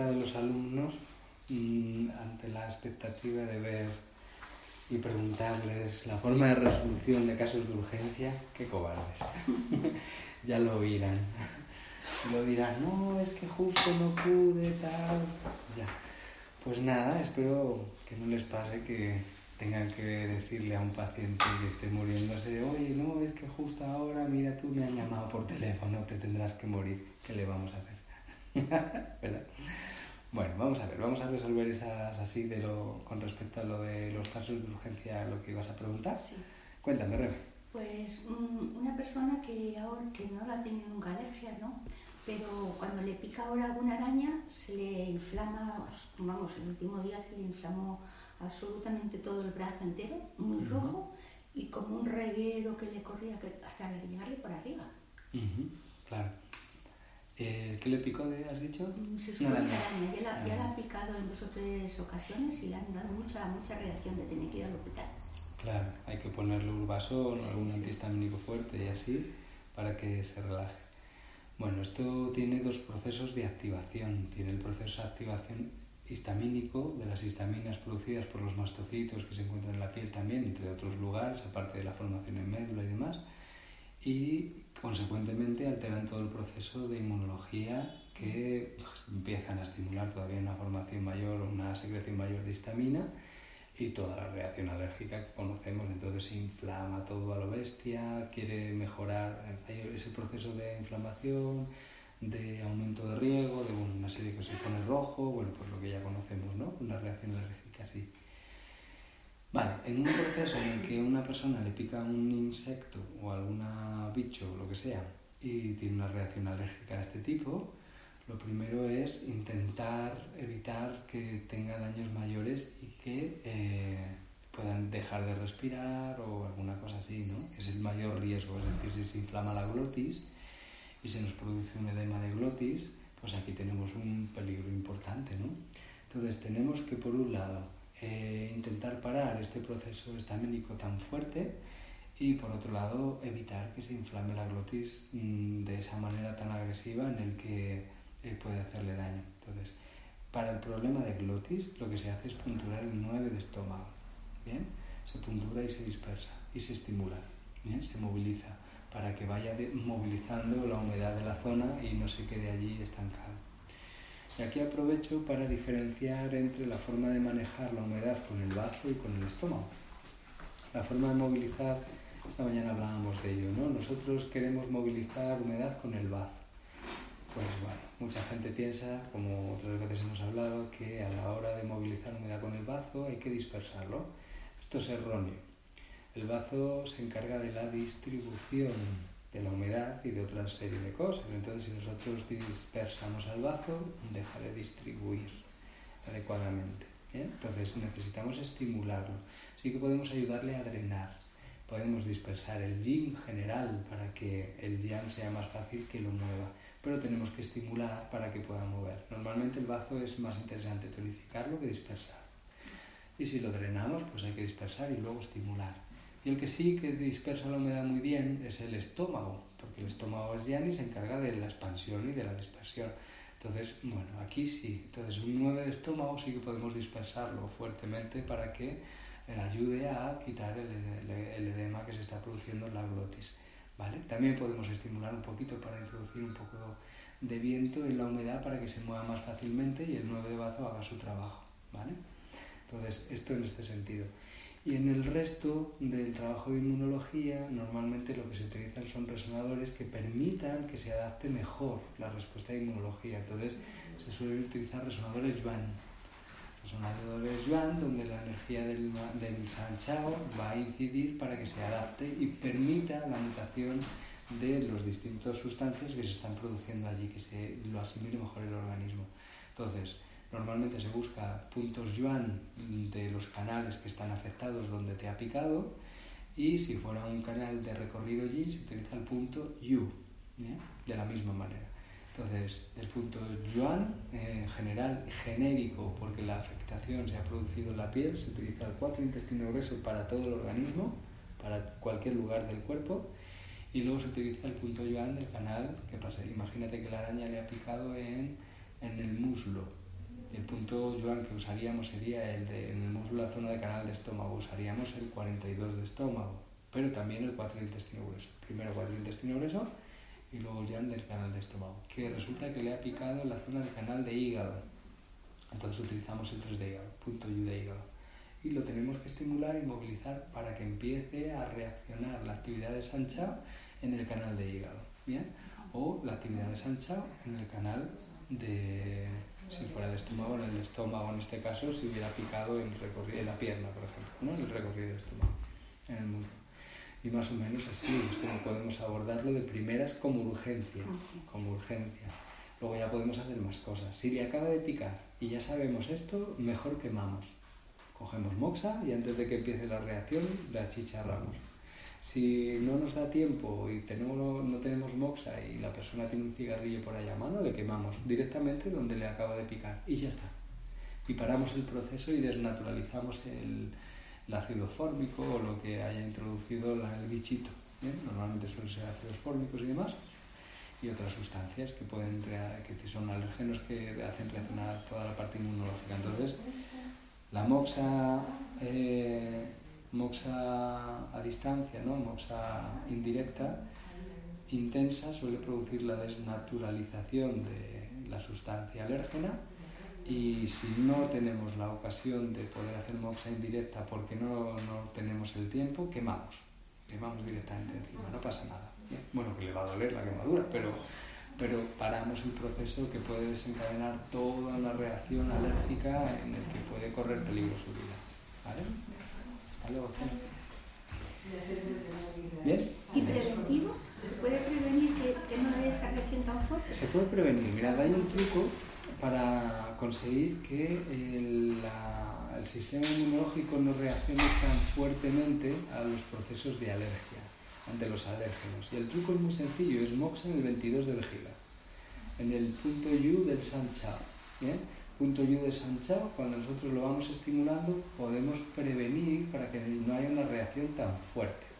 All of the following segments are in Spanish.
De los alumnos mm, ante la expectativa de ver y preguntarles la forma de resolución de casos de urgencia, qué cobardes. ya lo oirán. Lo dirán, no, es que justo no pude, tal. Ya. Pues nada, espero que no les pase que tengan que decirle a un paciente que esté muriéndose, oye, no, es que justo ahora, mira, tú me han llamado por teléfono, te tendrás que morir. ¿qué le vamos a hacer? Bueno, vamos a ver, vamos a resolver esas así de lo, con respecto a lo de los casos de urgencia, lo que ibas a preguntar. Sí. Cuéntame, Rebe. Pues mm, una persona que ahora que no la tiene nunca alergia, ¿no? Pero cuando le pica ahora alguna araña se le inflama, vamos, el último día se le inflamó absolutamente todo el brazo entero, muy rojo, y como un reguero que le corría que hasta llegarle por arriba. Claro. Eh, ¿Qué le picó, de, has dicho? Mm, se supone araña. Ya, la, ya la, ha picado en dos o tres ocasiones y le han dado mucha, mucha reacción de tener que ir al hospital. Claro, hay que ponerle urbasol o algún antihistamínico fuerte y así para que se relaje. Bueno, esto tiene dos procesos de activación. Tiene el proceso de activación histamínico de las histaminas producidas por los mastocitos que se encuentran en la piel también, entre otros lugares, aparte de la formación en médula y demás y consecuentemente alteran todo el proceso de inmunología que pues, empiezan a estimular todavía una formación mayor, una secreción mayor de histamina y toda la reacción alérgica que conocemos, entonces se inflama todo a lo bestia, quiere mejorar, ese proceso de inflamación, de aumento de riego, de una serie que se pone rojo, bueno, pues lo que ya conocemos, ¿no? Una reacción alérgica así. Vale, en un proceso en el que una persona le pica un insecto o algún bicho o lo que sea y tiene una reacción alérgica de este tipo, lo primero es intentar evitar que tenga daños mayores y que eh, puedan dejar de respirar o alguna cosa así, ¿no? Es el mayor riesgo, es decir, si se inflama la glotis y se nos produce un edema de glotis, pues aquí tenemos un peligro importante, ¿no? Entonces tenemos que por un lado eh, intentar parar este proceso estaménico tan fuerte y por otro lado evitar que se inflame la glotis mm, de esa manera tan agresiva en el que eh, puede hacerle daño. Entonces, para el problema de glotis lo que se hace es punturar el 9 de estómago. ¿bien? Se puntura y se dispersa y se estimula, ¿bien? se moviliza para que vaya movilizando la humedad de la zona y no se quede allí estancado. Y aquí aprovecho para diferenciar entre la forma de manejar la humedad con el bazo y con el estómago. La forma de movilizar, esta mañana hablábamos de ello, ¿no? Nosotros queremos movilizar humedad con el bazo. Pues bueno, mucha gente piensa, como otras veces hemos hablado, que a la hora de movilizar humedad con el bazo hay que dispersarlo. Esto es erróneo. El bazo se encarga de la distribución de la humedad y de otra serie de cosas. Entonces, si nosotros dispersamos al bazo, deja de distribuir adecuadamente. Entonces, necesitamos estimularlo. Sí que podemos ayudarle a drenar. Podemos dispersar el yin general para que el yang sea más fácil que lo mueva, pero tenemos que estimular para que pueda mover. Normalmente el bazo es más interesante tonificarlo que dispersar. Y si lo drenamos, pues hay que dispersar y luego estimular. Y el que sí que dispersa la humedad muy bien es el estómago, porque el estómago es yang y se encarga de la expansión y de la dispersión. Entonces, bueno, aquí sí. Entonces, un 9 de estómago sí que podemos dispersarlo fuertemente para que eh, ayude a quitar el, edema que se está produciendo en la glotis. ¿vale? También podemos estimular un poquito para introducir un poco de viento en la humedad para que se mueva más fácilmente y el 9 de bazo haga su trabajo. ¿vale? Entonces, esto en este sentido. Y en el resto del trabajo de inmunología, normalmente lo que se utilizan son resonadores que permitan que se adapte mejor la respuesta de inmunología. Entonces, se suelen utilizar resonadores Yuan. Resonadores Yuan, donde la energía del, del Sanchao va a incidir para que se adapte y permita la mutación de los distintos sustancias que se están produciendo allí, que se lo asimile mejor el organismo. Entonces, Normalmente se busca puntos yuan de los canales que están afectados donde te ha picado y si fuera un canal de recorrido yin se utiliza el punto yu, de la misma manera. Entonces, el punto yuan, en general, genérico, porque la afectación se ha producido en la piel, se utiliza el cuatro intestino grueso para todo el organismo, para cualquier lugar del cuerpo, y luego se utiliza el punto yuan del canal, que pasa, imagínate que la araña le ha picado en, en el muslo, el punto Joan que usaríamos sería el de en el músculo, la zona de canal de estómago, usaríamos el 42 de estómago, pero también el 4 de intestino grueso. Primero 4 de intestino grueso y luego Joan del canal de estómago, que resulta que le ha picado la zona del canal de hígado. Entonces utilizamos el 3 de hígado, punto U de hígado. Y lo tenemos que estimular y movilizar para que empiece a reaccionar la actividad de Sanchao en el canal de hígado. ¿Bien? O la actividad de Sanchao en el canal de si fuera de estómago, en el estómago en este caso, si hubiera picado en, en la pierna, por ejemplo, ¿no? en el recorrido del estómago, en el muslo. Y más o menos así es como podemos abordarlo de primeras como urgencia, como urgencia. Luego ya podemos hacer más cosas. Si le acaba de picar y ya sabemos esto, mejor quemamos. Cogemos moxa y antes de que empiece la reacción la chicharramos. Si no nos da tiempo y tenemos, no tenemos y la persona tiene un cigarrillo por allá a mano, le quemamos directamente donde le acaba de picar y ya está. Y paramos el proceso y desnaturalizamos el, ácido fórmico o lo que haya introducido el bichito. Normalmente suelen ser ácidos fórmicos y demás y otras sustancias que pueden que son alérgenos que hacen reaccionar toda la parte inmunológica. Entonces, la moxa eh, moxa a distancia, ¿no? moxa indirecta, intensa, suele producir la desnaturalización de la sustancia alérgena y si no tenemos la ocasión de poder hacer moxa indirecta porque no, no tenemos el tiempo, quemamos, quemamos directamente encima, no pasa nada. Bueno, que le va a doler la quemadura, pero, pero paramos el proceso que puede desencadenar toda una reacción alérgica en el que puede correr peligro su vida. ¿vale? ¿Bien? ¿Y preventivo? ¿Se puede prevenir que, no haya esa reacción tan fuerte? Se puede prevenir. Mira, hay un truco para conseguir que el, sistema inmunológico no reaccione tan fuertemente a los procesos de alergia, ante los alérgenos. Y el truco es muy sencillo, es MOX en el 22 de vejiga, en el punto U del Sancha. ¿bien? punto yu de Sanchao, cuando nosotros lo vamos estimulando, podemos prevenir para que no haya una reacción tan fuerte.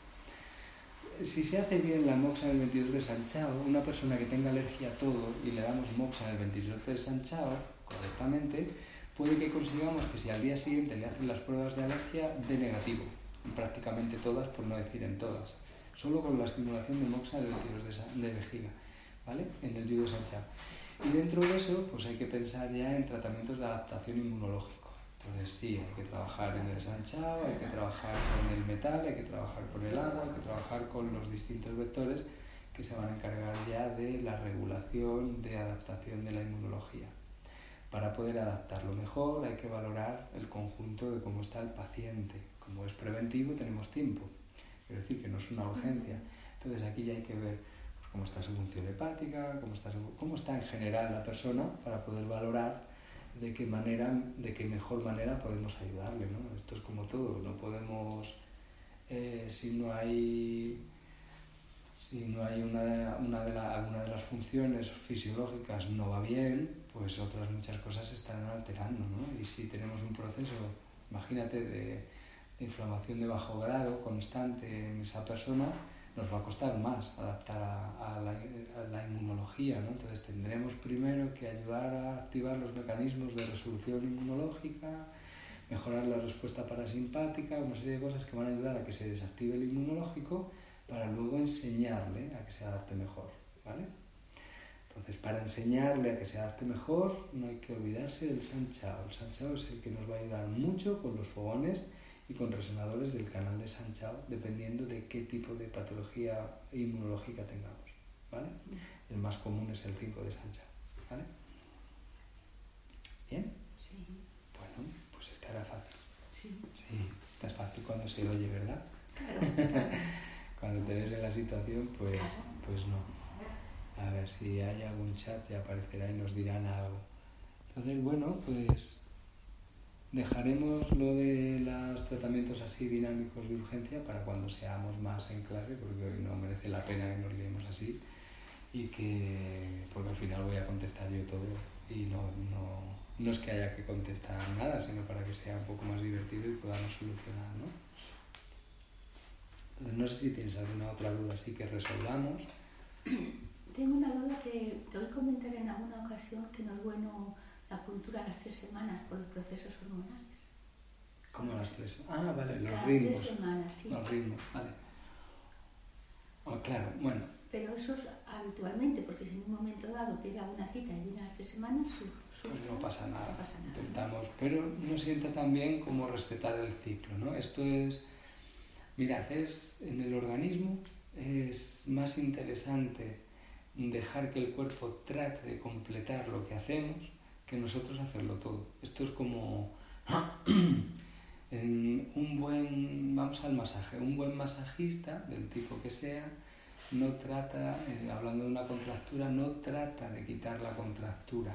Si se hace bien la moxa en el 22 de Sanchao, una persona que tenga alergia a todo y le damos moxa en el 22 de Sanchao correctamente, puede que consigamos que si al día siguiente le hacen las pruebas de alergia, de negativo, prácticamente todas, por no decir en todas, solo con la estimulación de moxa en el 22 de, vejiga, ¿vale? En el judo Sanchao. Y dentro de eso, pues hay que pensar ya en tratamientos de adaptación inmunológica entonces sí, hay que trabajar en el sanchao, hay que trabajar con el metal, hay que trabajar con el agua, hay que trabajar con los distintos vectores que se van a encargar ya de la regulación, de adaptación de la inmunología. Para poder adaptarlo mejor hay que valorar el conjunto de cómo está el paciente. Como es preventivo tenemos tiempo, quiero decir que no es una urgencia. Entonces aquí ya hay que ver pues, cómo está su función hepática, cómo está, cómo está en general la persona para poder valorar de qué manera, de qué mejor manera podemos ayudarle, ¿no? Esto es como todo, no podemos, eh, si no hay, si no hay una, una de alguna de las funciones fisiológicas no va bien, pues otras muchas cosas se están alterando, ¿no? Y si tenemos un proceso, imagínate, de inflamación de bajo grado constante en esa persona, nos va a costar más adaptar a, la, inmunología, ¿no? Entonces tendremos primero que ayudar a activar los mecanismos de resolución inmunológica, mejorar la respuesta parasimpática, una serie de cosas que van a ayudar a que se desactive el inmunológico para luego enseñarle a que se adapte mejor, ¿vale? Entonces, para enseñarle a que se adapte mejor, no hay que olvidarse del sanchao. El sanchao es el que nos va a ayudar mucho con los fogones y con resonadores del canal de Sanchao, dependiendo de qué tipo de patología inmunológica tengamos. ¿vale? El más común es el 5 de Sanchao. ¿vale? ¿Bien? Sí. Bueno, pues estará fácil. Sí. Sí, está fácil cuando se oye, ¿verdad? Claro. cuando te ves en la situación, pues, pues no. A ver si hay algún chat, ya aparecerá y nos dirán algo. Entonces, bueno, pues Dejaremos lo de los tratamientos así dinámicos de urgencia para cuando seamos más en clase, porque hoy no merece la pena que nos leemos así y que, porque al final voy a contestar yo todo y no, no, no es que haya que contestar nada, sino para que sea un poco más divertido y podamos solucionar, ¿no? Entonces, no sé si tienes alguna otra duda así que resolvamos. Tengo una duda que te voy a comentar en alguna ocasión que no es bueno la cultura a las tres semanas por los procesos hormonales. ¿Cómo las tres? Ah, vale, los Cada ritmos. Tres semanas, sí. Los ritmos, vale. Oh, claro, bueno. Pero eso es habitualmente, porque si en un momento dado pega una cita y viene a las tres semanas, su, pues no pasa nada. No pasa nada. Intentamos, pero no sienta también como respetar el ciclo, ¿no? Esto es, mirad, es en el organismo es más interesante dejar que el cuerpo trate de completar lo que hacemos que nosotros hacerlo todo. Esto es como un buen, vamos al masaje, un buen masajista, del tipo que sea, no trata, eh, hablando de una contractura, no trata de quitar la contractura,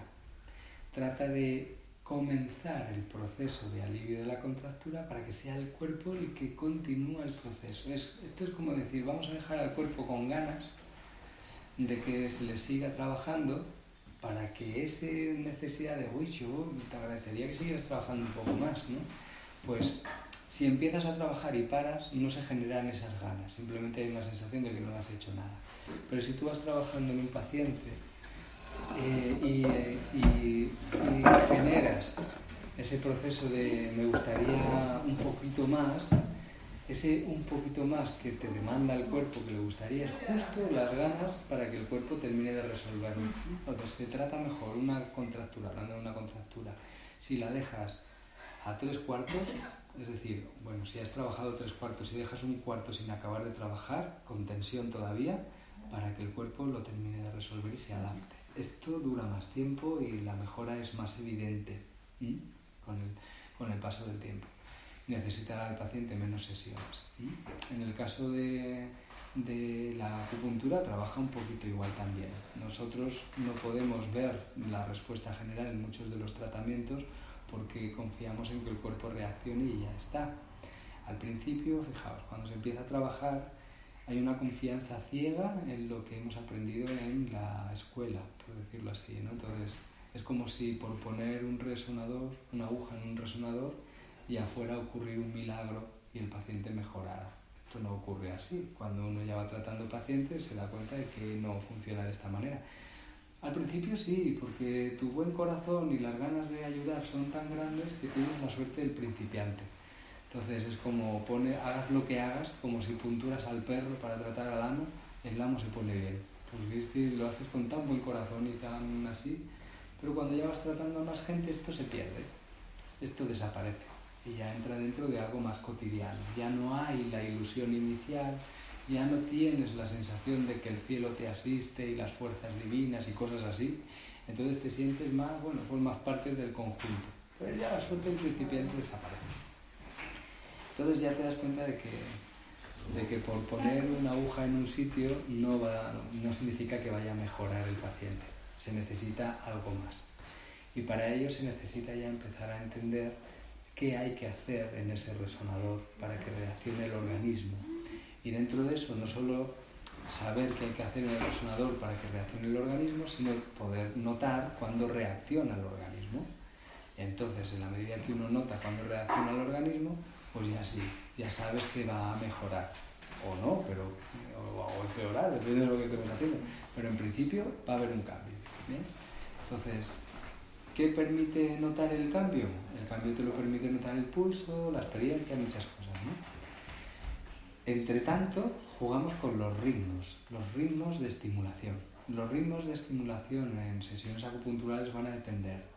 trata de comenzar el proceso de alivio de la contractura para que sea el cuerpo el que continúa el proceso. esto es como decir, vamos a dejar al cuerpo con ganas de que se le siga trabajando para que esa necesidad de, yo te agradecería que siguieras trabajando un poco más, ¿no? Pues si empiezas a trabajar y paras, no se generan esas ganas, simplemente hay una sensación de que no has hecho nada. Pero si tú vas trabajando en un paciente eh, y, y generas ese proceso de me gustaría un poquito más, ese un poquito más que te demanda el cuerpo que le gustaría es justo las ganas para que el cuerpo termine de resolverlo. Entonces se trata mejor una contractura, hablando de una contractura, si la dejas a tres cuartos, es decir, bueno, si has trabajado tres cuartos y dejas un cuarto sin acabar de trabajar, con tensión todavía, para que el cuerpo lo termine de resolver y se adapte. Esto dura más tiempo y la mejora es más evidente con el, con el paso del tiempo necesitará el paciente menos sesiones. En el caso de, de, la acupuntura trabaja un poquito igual también. Nosotros no podemos ver la respuesta general en muchos de los tratamientos porque confiamos en que el cuerpo reaccione y ya está. Al principio, fijaos, cuando se empieza a trabajar hay una confianza ciega en lo que hemos aprendido en la escuela, por decirlo así. ¿no? Entonces, es como si por poner un resonador, una aguja en un resonador, y afuera ocurrir un milagro y el paciente mejorara. esto no ocurre así. Cuando uno ya va tratando pacientes se da cuenta de que no funciona de esta manera. Al principio sí, porque tu buen corazón y las ganas de ayudar son tan grandes que tienes la suerte del principiante. Entonces es como pone, hagas lo que hagas, como si punturas al perro para tratar al amo, el amo se pone bien. Porque es que lo haces con tan buen corazón y tan así, pero cuando ya vas tratando a más gente esto se pierde, esto desaparece y ya entra dentro de algo más cotidiano. Ya no hay la ilusión inicial, ya no tienes la sensación de que el cielo te asiste y las fuerzas divinas y cosas así, entonces te sientes más, bueno, formas parte del conjunto. Pero ya la suerte principiante desaparece. Entonces ya te das cuenta de que, de que por poner una aguja en un sitio no, va, no significa que vaya a mejorar el paciente. Se necesita algo más. Y para ello se necesita ya empezar a entender qué hay que hacer en ese resonador para que reaccione el organismo y dentro de eso, no solo saber qué hay que hacer en el resonador para que reaccione el organismo, sino poder notar cuándo reacciona el organismo. Entonces, en la medida que uno nota cuándo reacciona el organismo, pues ya sí, ya sabes que va a mejorar. O no, pero, o, empeorar, depende de lo que estemos haciendo. Pero en principio va a haber un cambio. Entonces, ¿qué permite notar el cambio? Cambio te lo permite notar el pulso, la experiencia, muchas cosas. ¿no? Entre tanto, jugamos con los ritmos, los ritmos de estimulación. Los ritmos de estimulación en sesiones acupunturales van a depender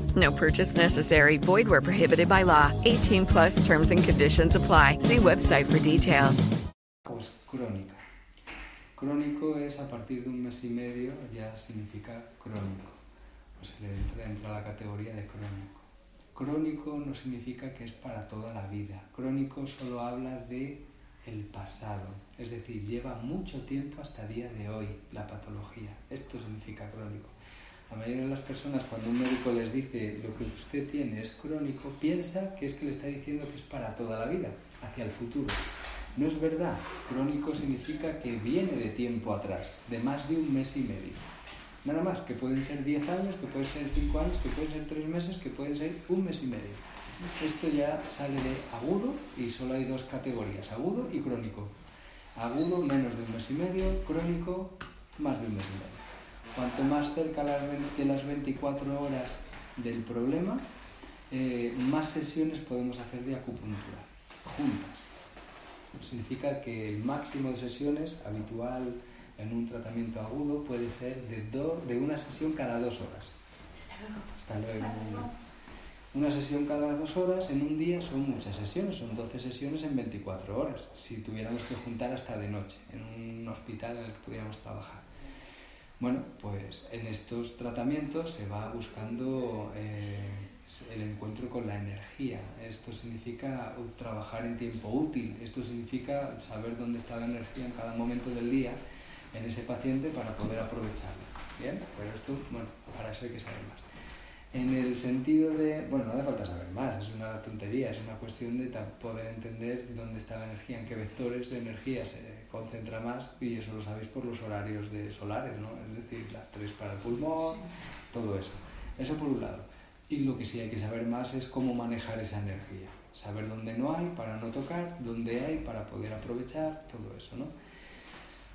No purchase necessary. Void where prohibited by law. 18 plus terms and conditions apply. See website for details. Pues crónica. Crónico es a partir de un mes y medio, ya significa crónico. Pues le entra dentro de la categoría de crónico. Crónico no significa que es para toda la vida. Crónico solo habla de el pasado, es decir, lleva mucho tiempo hasta día de hoy la patología. Esto significa crónico. La mayoría de las personas cuando un médico les dice lo que usted tiene es crónico, piensa que es que le está diciendo que es para toda la vida, hacia el futuro. No es verdad. Crónico significa que viene de tiempo atrás, de más de un mes y medio. Nada más, que pueden ser 10 años, que pueden ser 5 años, que pueden ser 3 meses, que pueden ser un mes y medio. Esto ya sale de agudo y solo hay dos categorías, agudo y crónico. Agudo menos de un mes y medio, crónico más de un mes y medio. Cuanto más cerca de las 24 horas del problema, eh, más sesiones podemos hacer de acupuntura, juntas significa que el máximo de sesiones habitual en un tratamiento agudo puede ser de, de una sesión cada dos horas. Hasta luego. Una sesión cada dos horas en un día son muchas sesiones, son 12 sesiones en 24 horas, si tuviéramos que juntar hasta de noche, en un hospital en el que pudiéramos trabajar. Bueno, pues en estos tratamientos se va buscando eh, el encuentro con la energía. Esto significa trabajar en tiempo útil, esto significa saber dónde está la energía en cada momento del día en ese paciente para poder aprovecharla. Bien, pero esto, bueno, para eso hay que saber más. En el sentido de, bueno, no hace falta saber más, es una tontería, es una cuestión de poder entender dónde está la energía, en qué vectores de energía se concentra más, y eso lo sabéis por los horarios de solares, ¿no? Es decir, las tres para el pulmón, todo eso. Eso por un lado. Y lo que sí hay que saber más es cómo manejar esa energía. Saber dónde no hay para no tocar, dónde hay para poder aprovechar, todo eso, ¿no?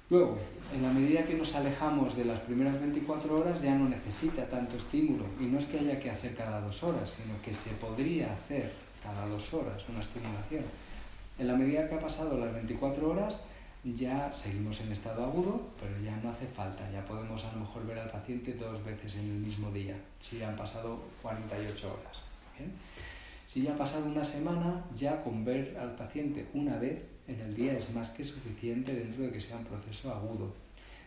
Luego, en la medida que nos alejamos de las primeras 24 horas ya no necesita tanto estímulo. Y no es que haya que hacer cada dos horas, sino que se podría hacer cada dos horas una estimulación. En la medida que ha pasado las 24 horas, ya seguimos en estado agudo, pero ya no hace falta, ya podemos a lo mejor ver al paciente dos veces en el mismo día, si han pasado 48 horas. Si ya ha pasado una semana, ya con ver al paciente una vez en el día es más que suficiente dentro de que sea un proceso agudo,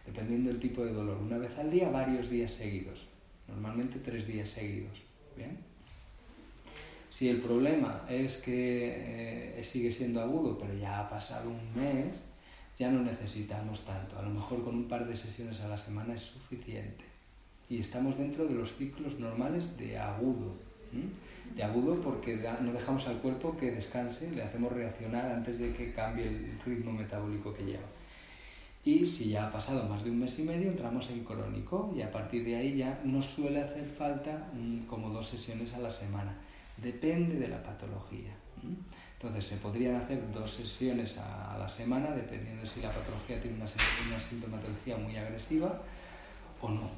dependiendo del tipo de dolor. Una vez al día, varios días seguidos, normalmente tres días seguidos. ¿bien? Si el problema es que eh, sigue siendo agudo, pero ya ha pasado un mes, ya no necesitamos tanto. A lo mejor con un par de sesiones a la semana es suficiente. Y estamos dentro de los ciclos normales de agudo. De agudo porque no dejamos al cuerpo que descanse, le hacemos reaccionar antes de que cambie el ritmo metabólico que lleva. Y si ya ha pasado más de un mes y medio, entramos en crónico y a partir de ahí ya nos suele hacer falta mm, como dos sesiones a la semana. Depende de la patología. Entonces se podrían hacer dos sesiones a, la semana dependiendo si la patología tiene una, una sintomatología muy agresiva o no.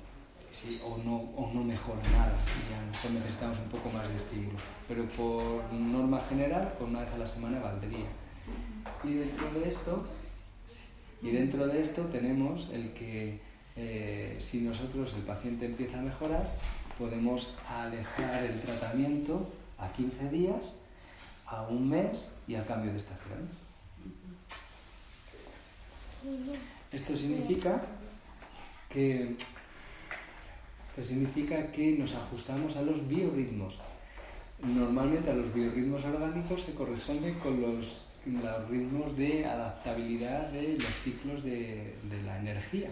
o no, o no mejora nada y a lo necesitamos un poco más de estímulo. Pero por norma general, con una vez a la semana valdría. Y dentro de esto, y dentro de esto tenemos el que eh, si nosotros, el paciente empieza a mejorar, podemos alejar el tratamiento a 15 días, a un mes y al cambio de estación. Esto significa que, significa que nos ajustamos a los biorritmos. Normalmente a los biorritmos orgánicos se corresponden con los, los ritmos de adaptabilidad de los ciclos de, de la energía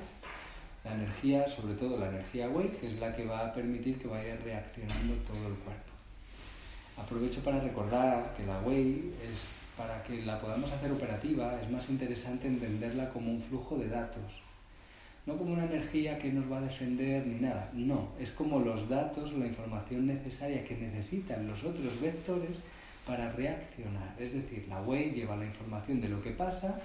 la energía, sobre todo la energía wake, que es la que va a permitir que vaya reaccionando todo el cuerpo. Aprovecho para recordar que la Way es para que la podamos hacer operativa, es más interesante entenderla como un flujo de datos, no como una energía que nos va a defender ni nada, no, es como los datos, la información necesaria que necesitan los otros vectores para reaccionar. Es decir, la Way lleva la información de lo que pasa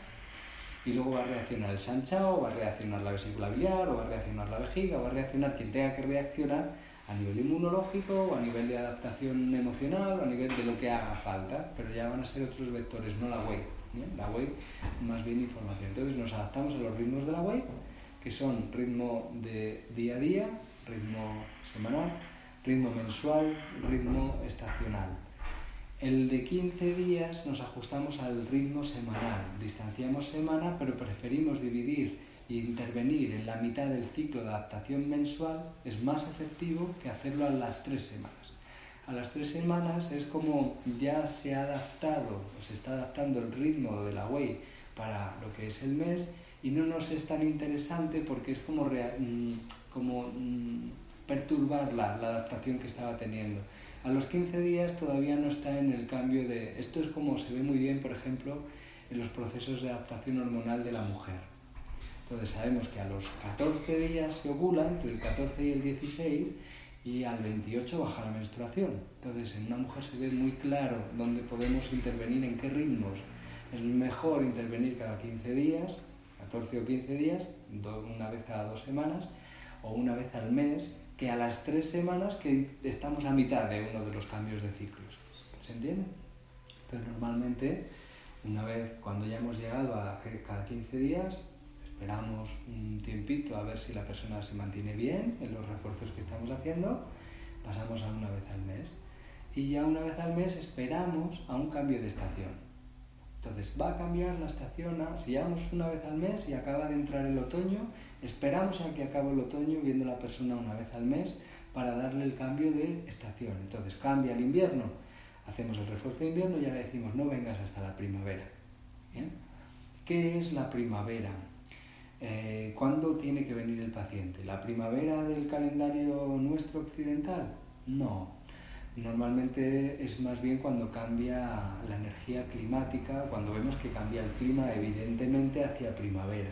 y luego va a reaccionar el sanchao, va a reaccionar la vesícula biliar, o va a reaccionar la vejiga, o va a reaccionar quien tenga que reaccionar a nivel inmunológico o a nivel de adaptación emocional o a nivel de lo que haga falta, pero ya van a ser otros vectores, no la web. La web más bien información. Entonces nos adaptamos a los ritmos de la web, que son ritmo de día a día, ritmo semanal, ritmo mensual, ritmo estacional. El de 15 días nos ajustamos al ritmo semanal. Distanciamos semana, pero preferimos dividir y intervenir en la mitad del ciclo de adaptación mensual es más efectivo que hacerlo a las tres semanas. A las tres semanas es como ya se ha adaptado, o se está adaptando el ritmo de la whey para lo que es el mes y no nos es tan interesante porque es como, mm, como mm, perturbar la, adaptación que estaba teniendo. A los 15 días todavía no está en el cambio de... Esto es como se ve muy bien, por ejemplo, en los procesos de adaptación hormonal de la mujer entonces sabemos que a los 14 días se ovula, entre el 14 y el 16, y al 28 baja la menstruación. Entonces en una mujer se ve muy claro dónde podemos intervenir, en qué ritmos. Es mejor intervenir cada 15 días, 14 o 15 días, una vez cada dos semanas, o una vez al mes, que a las tres semanas que estamos a mitad de uno de los cambios de ciclos. ¿Se entiende? Entonces normalmente, una vez cuando ya hemos llegado a cada 15 días, esperamos un tiempito a ver si la persona se mantiene bien en los refuerzos que estamos haciendo, pasamos a una vez al mes. Y ya una vez al mes esperamos a un cambio de estación. Entonces va a cambiar la estación a, si llegamos una vez al mes y acaba de entrar el otoño, esperamos a que acabe el otoño viendo la persona una vez al mes para darle el cambio de estación. Entonces cambia el invierno, hacemos el refuerzo de invierno y ya le decimos no vengas hasta la primavera. ¿Qué es la primavera? Eh, ¿Cuándo tiene que venir el paciente? ¿La primavera del calendario nuestro occidental? No. Normalmente es más bien cuando cambia la energía climática, cuando vemos que cambia el clima evidentemente hacia primavera.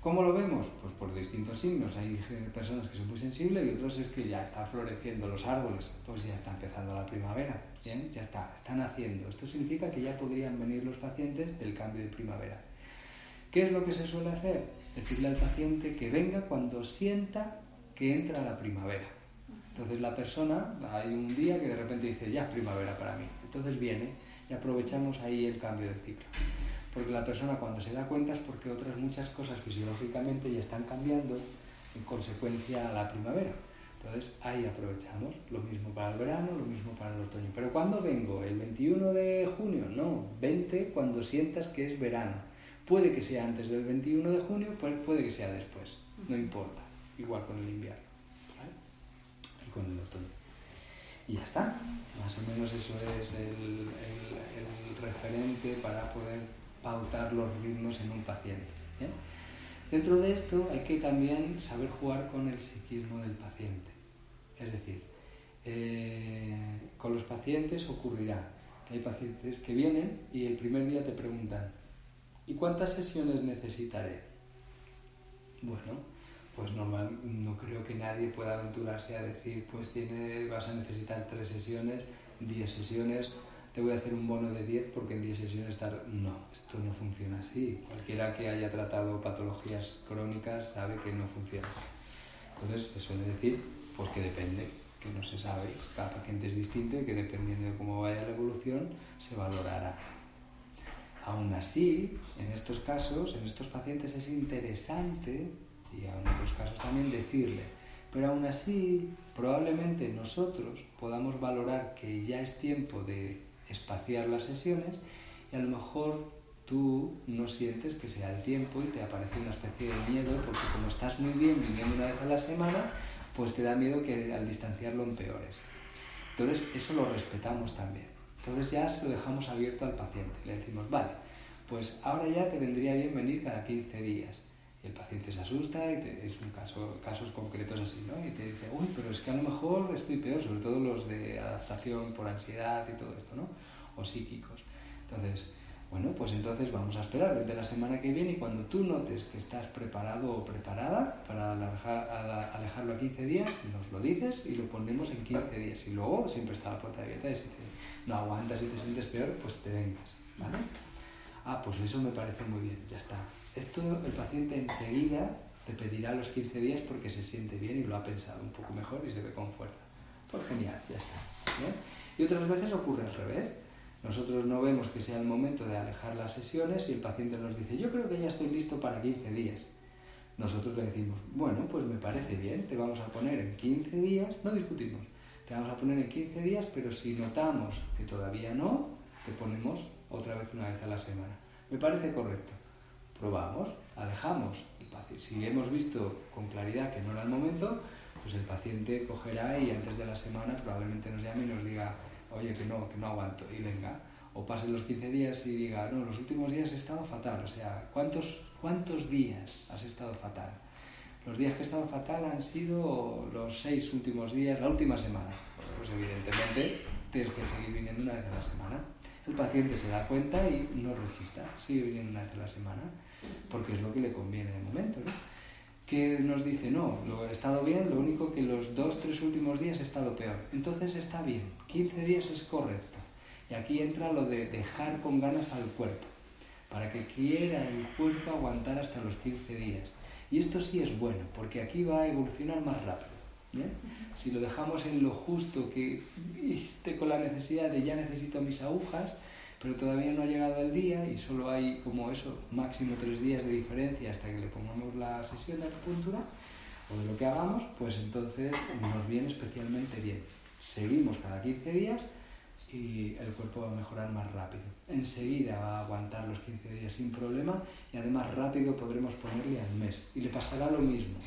¿Cómo lo vemos? Pues por distintos signos. Hay personas que son muy sensibles y otros es que ya están floreciendo los árboles, pues ya está empezando la primavera. Bien, ya está, están haciendo. Esto significa que ya podrían venir los pacientes del cambio de primavera. ¿Qué es lo que se suele hacer? Decirle al paciente que venga cuando sienta que entra la primavera. Entonces la persona, hay un día que de repente dice, ya es primavera para mí. Entonces viene y aprovechamos ahí el cambio de ciclo. porque la persona cuando se da cuenta es porque otras muchas cosas fisiológicamente ya están cambiando en consecuencia a la primavera. Entonces ahí aprovechamos, lo mismo para el verano, lo mismo para el otoño. Pero ¿cuándo vengo? ¿El 21 de junio? No, 20 cuando sientas que es verano. Puede que sea antes del 21 de junio, puede que sea después, no importa. Igual con el invierno y con el otoño. Y ya está, más o menos eso es el, el, referente para poder pautar los ritmos en un paciente. ¿eh? Dentro de esto hay que también saber jugar con el psiquismo del paciente. Es decir, eh, con los pacientes ocurrirá que hay pacientes que vienen y el primer día te preguntan, ¿y cuántas sesiones necesitaré? Bueno, pues normal, no creo que nadie pueda aventurarse a decir, pues tiene, vas a necesitar tres sesiones, diez sesiones, te voy a hacer un bono de 10 porque en 10 sesiones estar... No, esto no funciona así. Cualquiera que haya tratado patologías crónicas sabe que no funciona así. Entonces, eso suele decir pues que depende, que no se sabe, cada paciente es distinto y que dependiendo de cómo vaya la evolución se valorará. Aún así, en estos casos, en estos pacientes es interesante, y en otros casos también, decirle, pero aún así, probablemente nosotros podamos valorar que ya es tiempo de espaciar las sesiones y a lo mejor tú no sientes que sea el tiempo y te aparece una especie de miedo porque como estás muy bien viniendo una vez a la semana, pues te da miedo que al distanciarlo empeores. Entonces eso lo respetamos también. Entonces ya se lo dejamos abierto al paciente. Le decimos, vale, pues ahora ya te vendría bien venir cada 15 días. Y el paciente se asusta y es un caso, casos concretos así, ¿no? Y te dice, uy, pero es que a lo mejor estoy peor, sobre todo los de adaptación por ansiedad y todo esto, ¿no? O psíquicos. Entonces, bueno, pues entonces vamos a esperar, desde la semana que viene y cuando tú notes que estás preparado o preparada para alejarlo a 15 días, nos lo dices y lo ponemos en 15 días. Y luego siempre está la puerta abierta y si no aguantas y te sientes peor, pues te vengas, ¿vale? Ah, pues eso me parece muy bien, ya está. Esto el paciente enseguida te pedirá los 15 días porque se siente bien y lo ha pensado un poco mejor y se ve con fuerza. Pues genial, ya está. ¿eh? Y otras veces ocurre al revés. Nosotros no vemos que sea el momento de alejar las sesiones y el paciente nos dice, yo creo que ya estoy listo para 15 días. Nosotros le decimos, bueno, pues me parece bien, te vamos a poner en 15 días, no discutimos, te vamos a poner en 15 días, pero si notamos que todavía no, te ponemos otra vez una vez a la semana. Me parece correcto probamos, alejamos. Si hemos visto con claridad que no era el momento, pues el paciente cogerá y antes de la semana probablemente nos llame y nos diga, oye, que no, que no aguanto, y venga. O pase los 15 días y diga, no, los últimos días he estado fatal. O sea, ¿cuántos, cuántos días has estado fatal? Los días que he estado fatal han sido los seis últimos días, la última semana. Pues evidentemente tienes que seguir viniendo una vez a la semana. El paciente se da cuenta y no rechista, sigue viniendo una vez a la semana porque es lo que le conviene de momento. ¿no? Que nos dice, no, lo he estado bien, lo único que los dos, tres últimos días he estado peor. Entonces está bien, 15 días es correcto. Y aquí entra lo de dejar con ganas al cuerpo, para que quiera el cuerpo aguantar hasta los 15 días. Y esto sí es bueno, porque aquí va a evolucionar más rápido. Si lo dejamos en lo justo, que esté con la necesidad de ya necesito mis agujas, pero todavía no ha llegado el día y solo hay como eso, máximo tres días de diferencia hasta que le pongamos la sesión de acupuntura o de lo que hagamos, pues entonces nos viene especialmente bien. Seguimos cada 15 días y el cuerpo va a mejorar más rápido. Enseguida va a aguantar los 15 días sin problema y además rápido podremos ponerle al mes. Y le pasará lo mismo.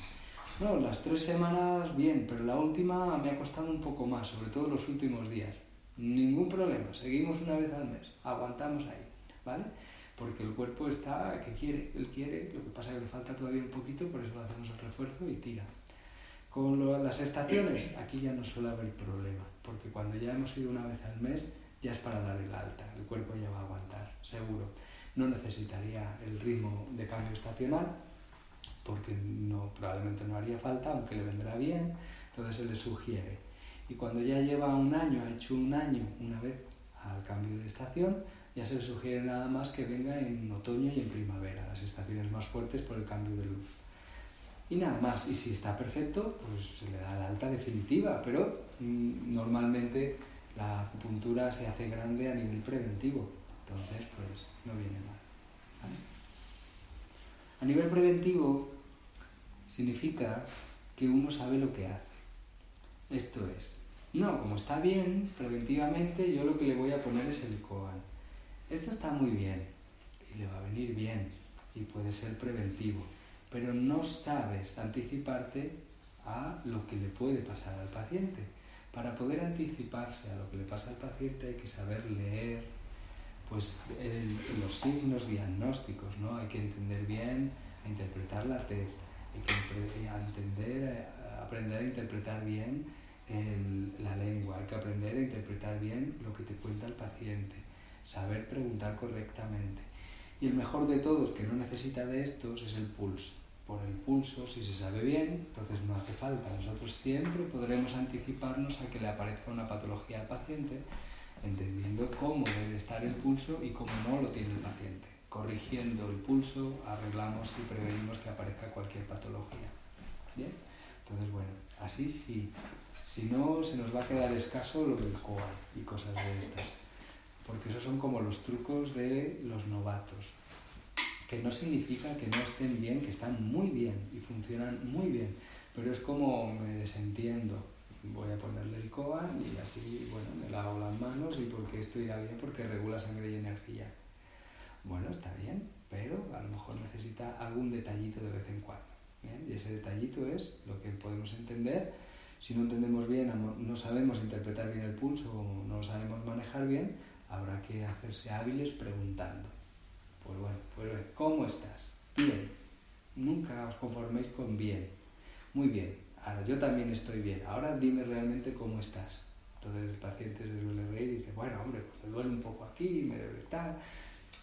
No, las tres semanas bien, pero la última me ha costado un poco más, sobre todo los últimos días. Ningún problema, seguimos una vez al mes, aguantamos ahí, ¿vale? Porque el cuerpo está que quiere, él quiere, lo que pasa es que le falta todavía un poquito, por eso hacemos el refuerzo y tira. Con las estaciones, aquí ya no suele haber problema, porque cuando ya hemos ido una vez al mes, ya es para dar el alta, el cuerpo ya va a aguantar, seguro. No necesitaría el ritmo de cambio estacional, porque no, probablemente no haría falta, aunque le vendrá bien, entonces se le sugiere y cuando ya lleva un año, ha hecho un año una vez al cambio de estación, ya se le sugiere nada más que venga en otoño y en primavera, las estaciones más fuertes por el cambio de luz. Y nada más, y si está perfecto, pues se le da la alta definitiva, pero mm, normalmente la acupuntura se hace grande a nivel preventivo, entonces pues no viene mal. A nivel preventivo significa que uno sabe lo que hace. Esto es, no, como está bien, preventivamente yo lo que le voy a poner es el COAN. Esto está muy bien y le va a venir bien y puede ser preventivo, pero no sabes anticiparte a lo que le puede pasar al paciente. Para poder anticiparse a lo que le pasa al paciente hay que saber leer pues, los signos diagnósticos, ¿no? Hay que entender bien, interpretar la TED, hay que a entender, a aprender a interpretar bien la lengua, hay que aprender a interpretar bien lo que te cuenta el paciente, saber preguntar correctamente. Y el mejor de todos, que no necesita de estos, es el pulso. Por el pulso, si se sabe bien, entonces no hace falta. Nosotros siempre podremos anticiparnos a que le aparezca una patología al paciente, entendiendo cómo debe estar el pulso y cómo no lo tiene el paciente. Corrigiendo el pulso, arreglamos y prevenimos que aparezca cualquier patología. ¿Bien? Entonces, bueno, así sí. Si no, se nos va a quedar escaso lo del COA y cosas de estas. Porque esos son como los trucos de los novatos. Que no significa que no estén bien, que están muy bien y funcionan muy bien. Pero es como me desentiendo. Voy a ponerle el COA y así, bueno, me lavo las manos y porque esto irá bien porque regula sangre y energía. Bueno, está bien, pero a lo mejor necesita algún detallito de vez en cuando. ¿bien? Y ese detallito es lo que podemos entender. Si no entendemos bien, no sabemos interpretar bien el pulso o no lo sabemos manejar bien, habrá que hacerse hábiles preguntando. Pues bueno, pues bueno, ¿cómo estás? Bien. Nunca os conforméis con bien. Muy bien. Ahora, yo también estoy bien. Ahora dime realmente cómo estás. Entonces el paciente se suele reír y dice, bueno, hombre, pues me duele un poco aquí, me duele tal,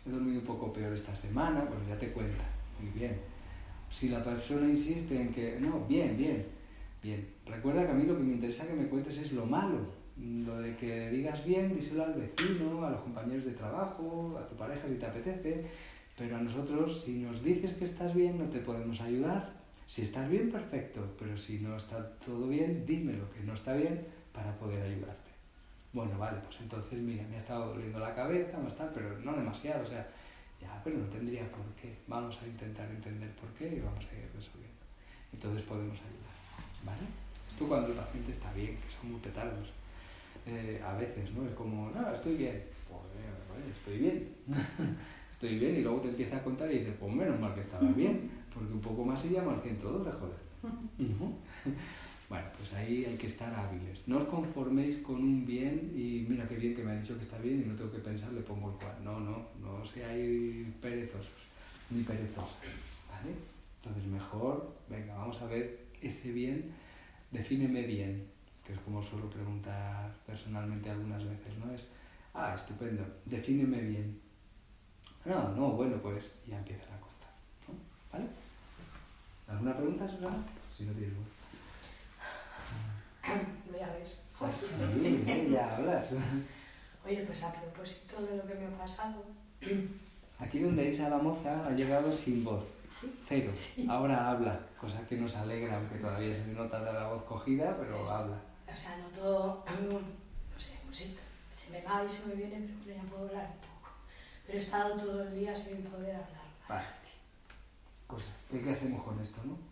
he dormido un poco peor esta semana, pues ya te cuenta. Muy bien. Si la persona insiste en que, no, bien, bien, bien. Recuerda que a mí lo que me interesa que me cuentes es lo malo. Lo de que digas bien, díselo al vecino, a los compañeros de trabajo, a tu pareja si te apetece. Pero a nosotros, si nos dices que estás bien, no te podemos ayudar. Si estás bien, perfecto. Pero si no está todo bien, dime lo que no está bien para poder ayudarte. Bueno, vale, pues entonces, mira, me ha estado doliendo la cabeza, más tal, pero no demasiado, o sea, ya, pero no tendría por qué. Vamos a intentar entender por qué y vamos a ir resolviendo. Entonces podemos ayudar, ¿vale? Esto cuando el paciente está bien, que son muy petardos. Eh, a veces, ¿no? Es como, no, estoy bien. Pues, eh, estoy bien. estoy bien y luego te empieza a contar y dices, pues menos mal que estaba bien, porque un poco más y llama al 112, joder. Bueno, pues ahí hay que estar hábiles. No os conforméis con un bien y mira qué bien que me ha dicho que está bien y no tengo que pensar, le pongo el cual. No, no, no seáis perezosos ni perezosos. ¿Vale? Entonces mejor, venga, vamos a ver ese bien, defíneme bien, que es como suelo preguntar personalmente algunas veces, ¿no? Es, ah, estupendo, defíneme bien. No, no, bueno, pues ya empiezan a contar, ¿no? ¿Vale? ¿Alguna pregunta, Susana? Si no tienes voz. Ya ves. Pues sí, ¿eh? ya hablas. Oye, pues a propósito de lo que me ha pasado, Aquí donde Isa la moza ha llegado sin voz. Sí. Cero. Sí. Ahora habla, cosa que nos alegra, aunque todavía se nota de la voz cogida, pero Es- habla. O sea, no sé, pues sí, se me va y se me viene, pero ya puedo hablar un poco. Pero he estado todo el día sin poder hablar. Vale. Cosa. ¿Qué, qué hacemos con esto, no?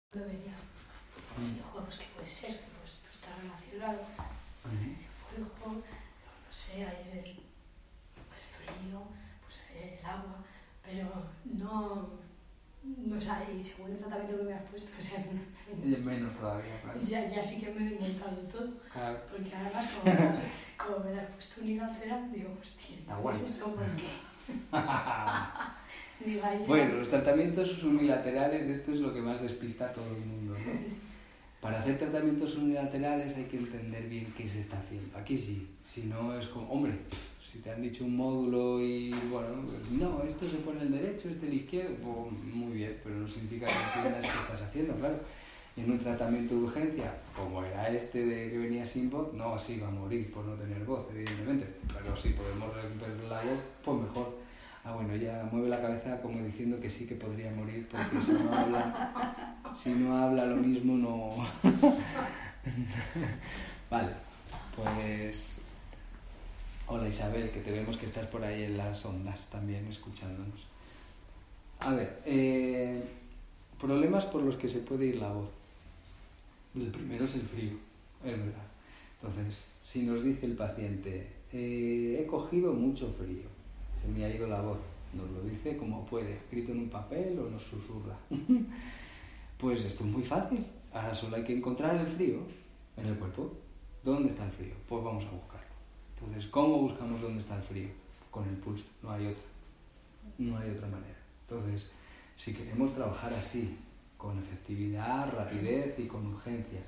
No o sea, y según el tratamiento que me has puesto, o sea, Y menos todavía, claro. ya, ya sí que me he desmontado todo. Claro. Porque además, como, me has- como me lo has puesto unilateral, digo, hostia, Aguanta. ¿es eso por qué? Digo, ay, ya. Bueno, los tratamientos unilaterales, esto es lo que más despista a todo el mundo, ¿no? Para hacer tratamientos unilaterales hay que entender bien qué se está haciendo. Aquí sí, si no es como, hombre, si te han dicho un módulo y bueno, pues, no, esto se pone el derecho, este el izquierdo, pues, muy bien, pero no significa que entiendas qué estás haciendo, claro. En un tratamiento de urgencia, como era este de que venía sin voz, no, sí va a morir por no tener voz, evidentemente, pero si podemos recuperar la voz, pues mejor. Ah, bueno, ella mueve la cabeza como diciendo que sí que podría morir porque si no habla, si no habla lo mismo no... vale, pues... Hola Isabel, que te vemos que estás por ahí en las ondas también escuchándonos. A ver, eh, problemas por los que se puede ir la voz. El primero es el frío, es verdad. Entonces, si nos dice el paciente, eh, he cogido mucho frío, se me ha ido la voz, nos lo dice como puede, escrito en un papel o nos susurra. pues esto es muy fácil. Ahora solo hay que encontrar el frío en el cuerpo. ¿Dónde está el frío? Pues vamos a buscarlo. Entonces, ¿cómo buscamos dónde está el frío? Con el pulso, no hay otra. No hay otra manera. Entonces, si queremos trabajar así, con efectividad, rapidez y con urgencia,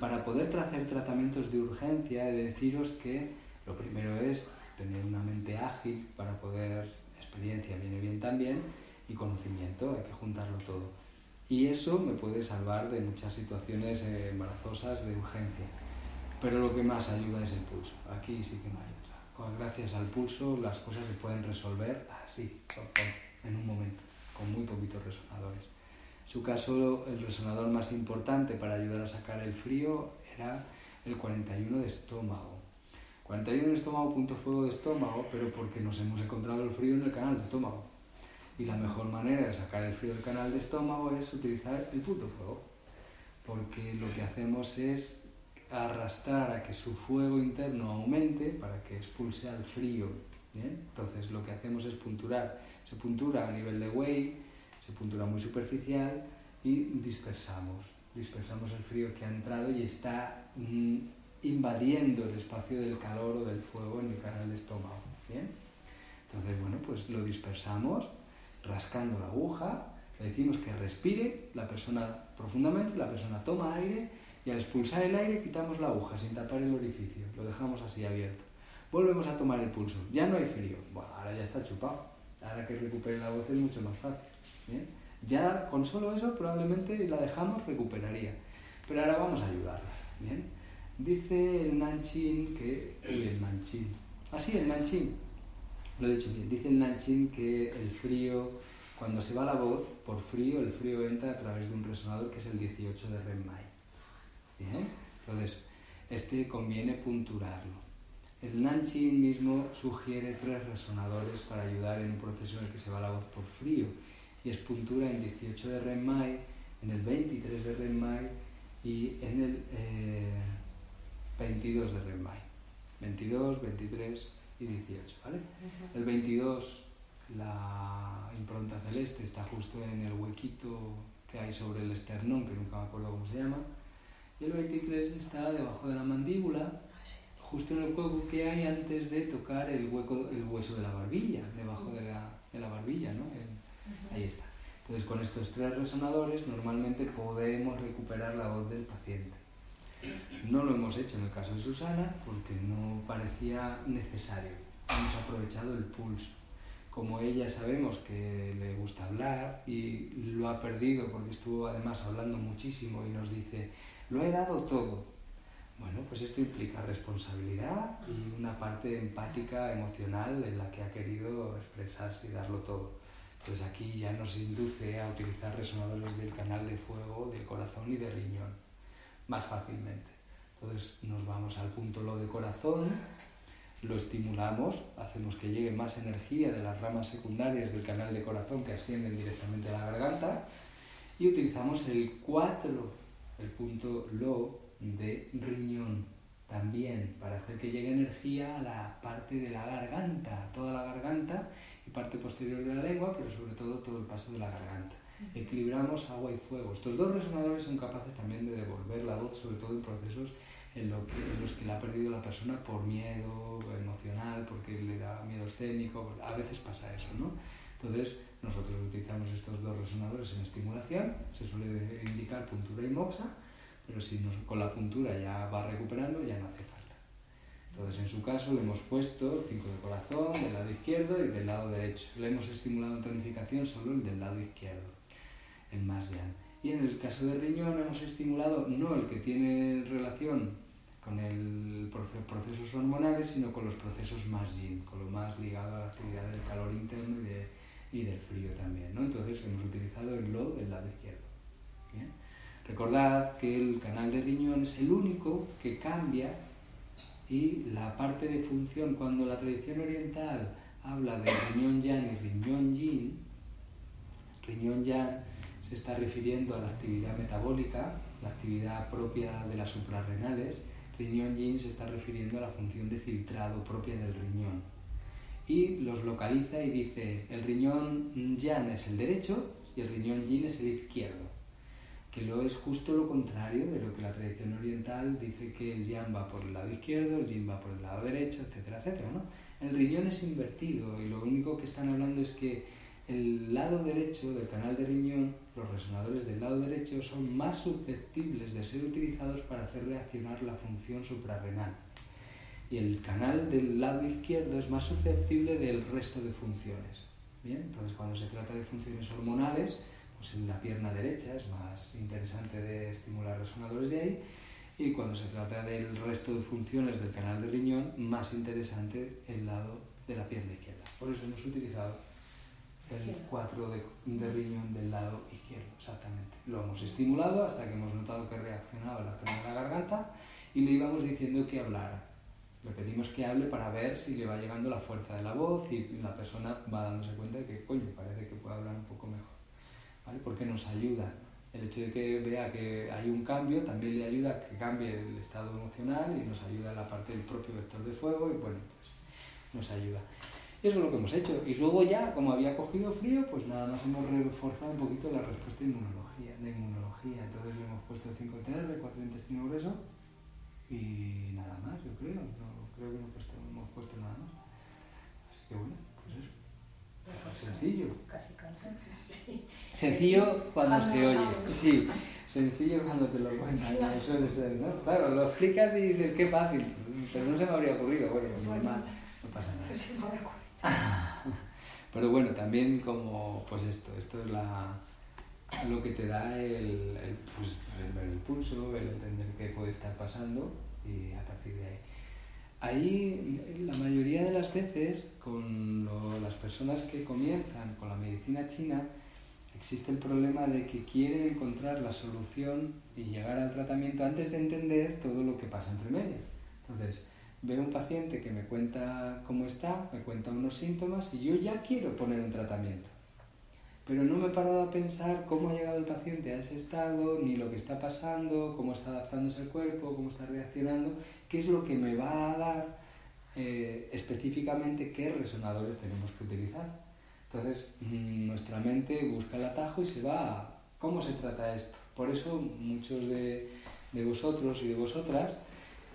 para poder hacer tratamientos de urgencia, he de deciros que lo primero es tener una mente ágil para poder, experiencia viene bien también, y conocimiento, hay que juntarlo todo. Y eso me puede salvar de muchas situaciones eh, embarazosas de urgencia. Pero lo que más ayuda es el pulso. Aquí sí que otra. Con- Gracias al pulso las cosas se pueden resolver así, en un momento, con muy poquitos resonadores. En su caso, el resonador más importante para ayudar a sacar el frío era el 41 de estómago. 41 de estómago, punto fuego de estómago, pero porque nos hemos encontrado el frío en el canal de estómago. Y la mejor manera de sacar el frío del canal de estómago es utilizar el punto fuego, porque lo que hacemos es arrastrar a que su fuego interno aumente para que expulse al frío. Entonces lo que hacemos es punturar. Se puntura a nivel de wave, se puntura muy superficial y dispersamos. Dispersamos el frío que ha entrado y está mm, invadiendo el espacio del calor o del fuego en el canal de estómago. ¿bien? Entonces, bueno, pues lo dispersamos rascando la aguja, le decimos que respire la persona profundamente, la persona toma aire y al expulsar el aire quitamos la aguja sin tapar el orificio, lo dejamos así abierto. Volvemos a tomar el pulso, ya no hay frío, bueno, ahora ya está chupado, ahora que recupere la voz es mucho más fácil. ¿bien? Ya con solo eso probablemente la dejamos, recuperaría, pero ahora vamos a ayudarla. ¿bien? Dice el Nanchin que... Uy, el Nanchin. Ah, sí, el Nanchin. Lo he dicho bien. Dice el Nanchin que el frío, cuando se va la voz, por frío, el frío entra a través de un resonador que es el 18 de Renmai. Bien, entonces este conviene punturarlo. El Nanchin mismo sugiere tres resonadores para ayudar en un proceso en el que se va la voz por frío. Y es puntura en 18 de Renmai, en el 23 de Renmai y en el eh, 22 de Renmai. 22, 23 y 18, ¿vale? El 22, la impronta celeste está justo en el huequito que hay sobre el esternón, que nunca me acuerdo cómo se llama. Y el 23 está debajo de la mandíbula, justo en el hueco que hay antes de tocar el, hueco, el hueso de la barbilla, debajo de la, de la barbilla, ¿no? El- ahí está. Entonces, con estos tres resonadores normalmente podemos recuperar la voz del paciente. No lo hemos hecho en el caso de Susana porque no parecía necesario. Hemos aprovechado el pulso. Como ella sabemos que le gusta hablar y lo ha perdido porque estuvo además hablando muchísimo y nos dice, lo he dado todo. Bueno, pues esto implica responsabilidad y una parte empática, emocional en la que ha querido expresarse y darlo todo. Entonces aquí ya nos induce a utilizar resonadores del canal de fuego, del corazón y del riñón más fácilmente. Entonces nos vamos al punto lo de corazón, lo estimulamos, hacemos que llegue más energía de las ramas secundarias del canal de corazón que ascienden directamente a la garganta y utilizamos el 4, el punto lo de riñón. también para hacer que llegue energía a la parte de la garganta, toda la garganta y parte posterior de la lengua, pero sobre todo todo el paso de la garganta. Equilibramos agua y fuego. Estos dos resonadores son capaces también de devolver la voz, sobre todo en procesos en, lo que, en los que la ha perdido la persona por miedo emocional, porque le da miedo escénico, a veces pasa eso, ¿no? Entonces, nosotros utilizamos estos dos resonadores en estimulación, se suele indicar puntura y moxa, pero si nos, con la puntura ya va recuperando, ya no hace falta. Entonces, en su caso, le hemos puesto el 5 de corazón del lado izquierdo y del lado derecho. Le hemos estimulado en tonificación solo el del lado izquierdo, el más yang. Y en el caso de riñón hemos estimulado no el que tiene relación con el procesos hormonales, sino con los procesos más yin, con lo más ligado a la actividad del calor interno y, de, y del frío también. ¿no? Entonces hemos utilizado el lo del lado izquierdo. Recordad que el canal de riñón es el único que cambia y la parte de función, cuando la tradición oriental habla de riñón yang y riñón yin, riñón yang se está refiriendo a la actividad metabólica, la actividad propia de las suprarrenales, riñón yin se está refiriendo a la función de filtrado propia del riñón. Y los localiza y dice, el riñón yang es el derecho y el riñón yin es el izquierdo. Que lo es justo lo contrario de lo que la tradición oriental dice que el yang va por el lado izquierdo, el yin va por el lado derecho, etcétera, etcétera. ¿no? El riñón es invertido y lo único que están hablando es que el lado derecho del canal de riñón, los resonadores del lado derecho son más susceptibles de ser utilizados para hacer reaccionar la función suprarrenal. Y el canal del lado izquierdo es más susceptible del resto de funciones. Bien, entonces cuando se trata de funciones hormonales, pues en la pierna derecha es más interesante de estimular resonadores de ahí, y cuando se trata del resto de funciones del canal de riñón, más interesante el lado de la pierna izquierda. Por eso hemos utilizado el 4 de, de, riñón del lado izquierdo, exactamente. Lo hemos estimulado hasta que hemos notado que reaccionaba la zona de la garganta y le íbamos diciendo que hablara. Le pedimos que hable para ver si le va llegando la fuerza de la voz y la persona va dándose cuenta de que, coño, parece que puede hablar un poco mejor. ¿Vale? Porque nos ayuda. El hecho de que vea que hay un cambio también le ayuda a que cambie el estado emocional y nos ayuda en la parte del propio vector de fuego y bueno, pues nos ayuda. Eso es lo que hemos hecho. Y luego ya, como había cogido frío, pues nada más hemos reforzado un poquito la respuesta de inmunología. De inmunología. Entonces le hemos puesto 5 de 4 intestino grueso y nada más, yo creo. Creo que no hemos puesto nada más. Así que bueno, pues eso. Sencillo. Casi cáncer, sí. Sencillo cuando, se oye. Sí, sencillo cuando te lo cuentan. Suele ser, ¿no? Claro, lo explicas y dices, qué fácil. Pero no se me habría ocurrido, bueno, normal. No pasa nada. Sí, me habría ocurrido. Pero bueno, también como, pues esto, esto es la, lo que te da el, el, pues, el ver el pulso, el entender qué puede estar pasando y a partir de ahí. Ahí, la mayoría de las veces, con las personas que comienzan con la medicina china, existe el problema de que quieren encontrar la solución y llegar al tratamiento antes de entender todo lo que pasa entre medio. Entonces, veo un paciente que me cuenta cómo está, me cuenta unos síntomas y yo ya quiero poner un tratamiento. Pero no me he parado a pensar cómo ha llegado el paciente a ese estado, ni lo que está pasando, cómo está adaptándose el cuerpo, cómo está reaccionando, qué es lo que me va a dar eh, específicamente qué resonadores tenemos que utilizar. Entonces, mmm, nuestra mente busca el atajo y se va a cómo se trata esto. Por eso muchos de, de vosotros y de vosotras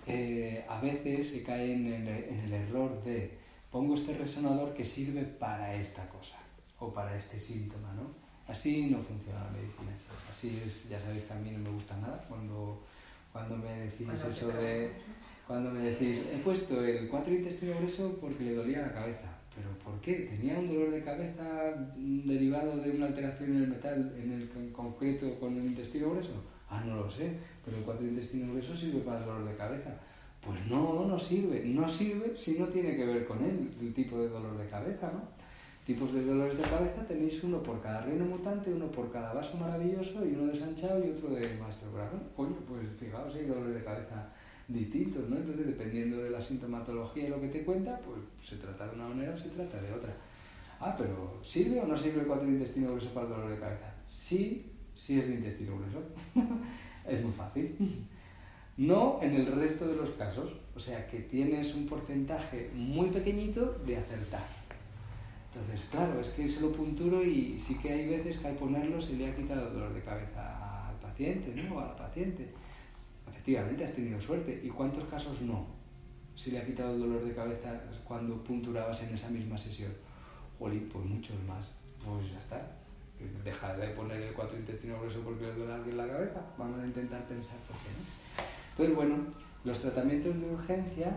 eh, a veces se caen en el error de pongo este resonador que sirve para esta cosa o para este síntoma, ¿no? Así no funciona la medicina. Así es, ya sabéis que a mí no me gusta nada cuando, cuando me decís te eso de... Cuando me decís, he puesto el 4 intestino grueso porque le dolía la cabeza. ¿Pero por qué? ¿Tenía un dolor de cabeza derivado de una alteración en el metal, en el con- concreto con el intestino grueso? Ah, no lo sé, pero el 4 intestino grueso sirve para el dolor de cabeza. Pues no, no sirve. No sirve si no tiene que ver con él, el tipo de dolor de cabeza, ¿no? Tipos de dolores de cabeza tenéis uno por cada reino mutante, uno por cada vaso maravilloso y uno desanchado y otro de maestro corazón. Coño, pues fijaos, hay dolores de cabeza distintos, ¿no? Entonces, dependiendo de la sintomatología y lo que te cuenta, pues se trata de una manera o se trata de otra. Ah, pero ¿sirve o no sirve el cuatro de intestino grueso para el dolor de cabeza? Sí, sí es de intestino grueso. es muy fácil. No en el resto de los casos. O sea que tienes un porcentaje muy pequeñito de acertar. Entonces, claro, es que se lo punturo y sí que hay veces que al ponerlo se le ha quitado el dolor de cabeza al paciente, ¿no? O a la paciente. Efectivamente, has tenido suerte. ¿Y cuántos casos no? Se le ha quitado el dolor de cabeza cuando punturabas en esa misma sesión. Jolín, pues muchos más. Pues ya está. Deja de poner el cuatro intestino grueso porque le duele alguien la cabeza. Vamos a intentar pensar por qué no. Entonces, bueno, los tratamientos de urgencia,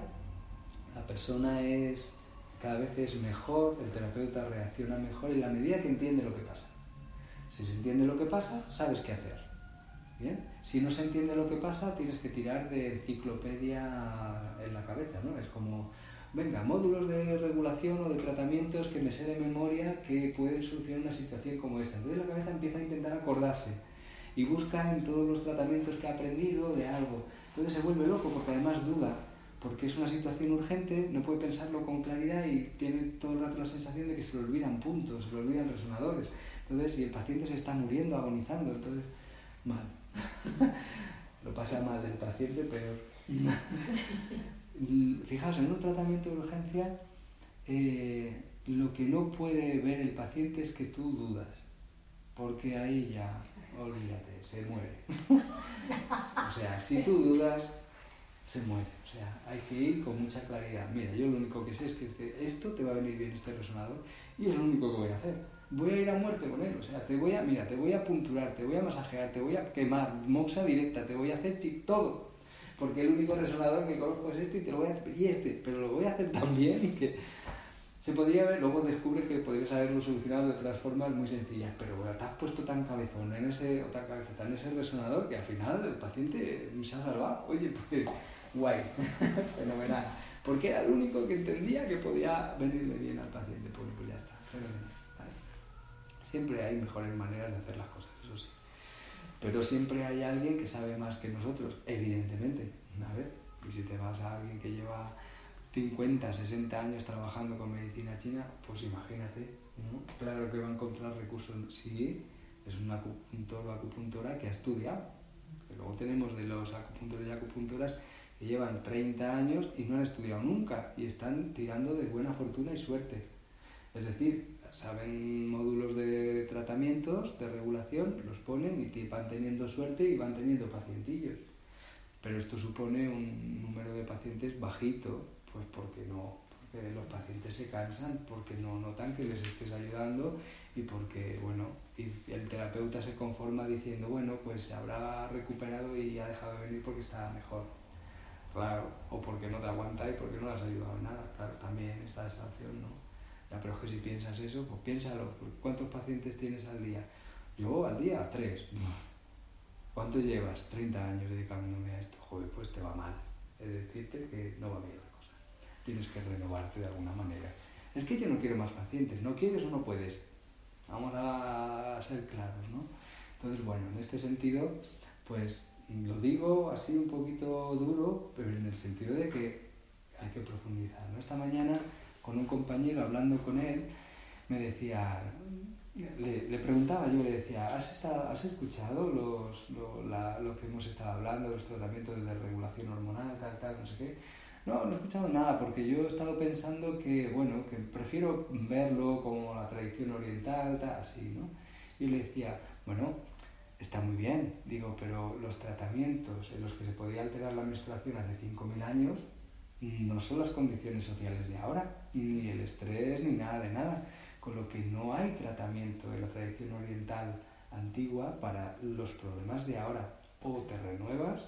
la persona es cada vez es mejor, el terapeuta reacciona mejor en la medida que entiende lo que pasa. Si se entiende lo que pasa, sabes qué hacer. ¿Bien? Si no se entiende lo que pasa, tienes que tirar de enciclopedia en la cabeza, ¿no? Es como, venga, módulos de regulación o de tratamientos que me sé de memoria que pueden solucionar una situación como esta. Entonces la cabeza empieza a intentar acordarse y busca en todos los tratamientos que ha aprendido de algo. Entonces se vuelve loco porque además duda porque es una situación urgente, no puede pensarlo con claridad y tiene todo el rato la sensación de que se le olvidan puntos, se le olvidan resonadores. Entonces, si el paciente se está muriendo, agonizando, entonces, mal. Lo pasa mal el paciente, peor. Fijaos, en un tratamiento de urgencia, eh, lo que no puede ver el paciente es que tú dudas, porque ahí ya, olvídate, se muere. o sea, si tú dudas, se muere. O sea, hay que ir con mucha claridad. Mira, yo lo único que sé es que este, esto te va a venir bien este resonador y es lo único que voy a hacer. Voy a ir a muerte con él. O sea, te voy a, mira, te voy a punturar, te voy a masajear, te voy a quemar, moxa directa, te voy a hacer chip, todo. Porque el único resonador que conozco es este y te lo voy a y este, pero lo voy a hacer tan bien que se podría haber, luego descubres que podrías haberlo solucionado de otras formas muy sencillas, pero bueno, te has puesto tan cabezón en ese, o tan en ese resonador que al final el paciente se ha salvado. Oye, pues guay, fenomenal. Porque era el único que entendía que podía venirle bien al paciente. Pues, pues ya está, fenomenal. Siempre hay mejores maneras de hacer las cosas, eso sí. Pero siempre hay alguien que sabe más que nosotros, evidentemente. A ver, y si te vas a alguien que lleva 50, 60 años trabajando con medicina china, pues imagínate, ¿no? Claro que va a encontrar recursos. Sí, es un acupuntor o acupuntora que ha estudiado. luego tenemos de los acupuntores y acupuntoras que llevan 30 años y no han estudiado nunca y están tirando de buena fortuna y suerte. Es decir, saben módulos de tratamientos, de regulación, los ponen y van teniendo suerte y van teniendo pacientillos. Pero esto supone un número de pacientes bajito, pues porque no, porque los pacientes se cansan, porque no notan que les estés ayudando y porque, bueno, y el terapeuta se conforma diciendo, bueno, pues se habrá recuperado y ha dejado de venir porque está mejor Claro, o porque no te aguanta y porque no le has ayudado en nada. Claro, también está esa opción, ¿no? Ya, pero es que si piensas eso, pues piénsalo. ¿Cuántos pacientes tienes al día? Yo al día, tres. ¿Cuánto llevas? 30 años dedicándome a esto. Joder, pues te va mal. Es decirte que no va bien. Tienes que renovarte de alguna manera. Es que yo no quiero más pacientes. ¿No quieres o no puedes? Vamos a ser claros, ¿no? Entonces, bueno, en este sentido, pues lo digo así un poquito duro, pero en el sentido de que hay que profundizar. ¿no? Esta mañana, con un compañero, hablando con él, me decía, le, preguntaba, yo le decía, ¿has, estado, has escuchado los, lo, que hemos estado hablando, los tratamientos de regulación hormonal, tal, tal, no sé qué? No, no he escuchado nada, porque yo he estado pensando que, bueno, que prefiero verlo como la tradición oriental, tal, así, ¿no? Y le decía, bueno, está muy bien, digo, pero los tratamientos en los que se podía alterar la menstruación hace 5.000 años no son las condiciones sociales de ahora, ni el estrés, ni nada de nada, con lo que no hay tratamiento en la tradición oriental antigua para los problemas de ahora. O te renuevas,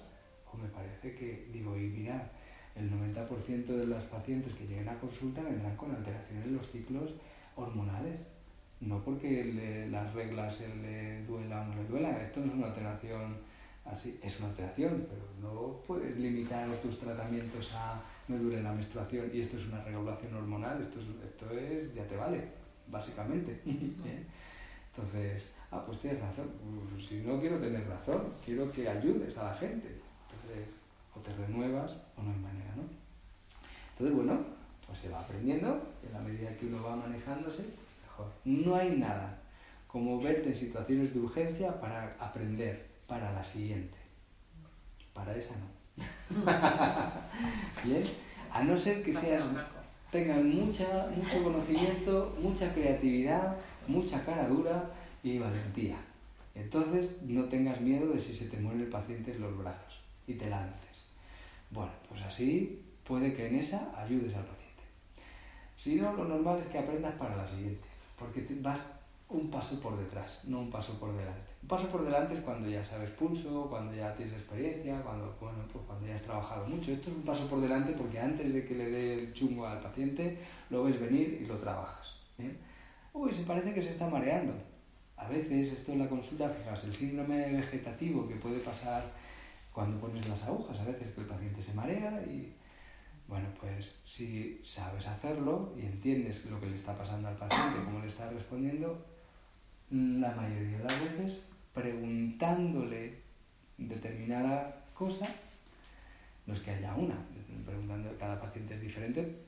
o me parece que, digo, y mira, el 90% de las pacientes que lleguen a consulta vendrán con alteraciones en los ciclos hormonales no porque las reglas le duela o no le duela, esto no es una alteración así, es una alteración, pero no puedes limitar tus tratamientos a me duele la menstruación y esto es una regulación hormonal, esto es, esto es ya te vale, básicamente. Entonces, ah, pues tienes razón, pues si no quiero tener razón, quiero que ayudes a la gente. Entonces, o te renuevas o no hay manera, ¿no? Entonces, bueno, pues se va aprendiendo en la medida que uno va manejándose, no hay nada como verte en situaciones de urgencia para aprender para la siguiente. Para esa no. Bien, a no ser que seas, tengas mucha, mucho conocimiento, mucha creatividad, mucha cara dura y valentía. Entonces no tengas miedo de si se te muere el paciente en los brazos y te lances. Bueno, pues así puede que en esa ayudes al paciente. Si no, lo normal es que aprendas para la siguiente, porque vas un paso por detrás, no un paso por delante. Un paso por delante es cuando ya sabes pulso, cuando ya tienes experiencia, cuando, bueno, pues cuando ya has trabajado mucho. Esto es un paso por delante porque antes de que le dé el chungo al paciente, lo ves venir y lo trabajas. Uy, se parece que se está mareando. A veces, esto en la consulta, fijaos, el síndrome vegetativo que puede pasar cuando pones las agujas, a veces que el paciente se marea y bueno, pues si sabes hacerlo y entiendes lo que le está pasando al paciente, cómo le está respondiendo, la mayoría de las veces preguntándole determinada cosa, no es que haya una, preguntando cada paciente es diferente.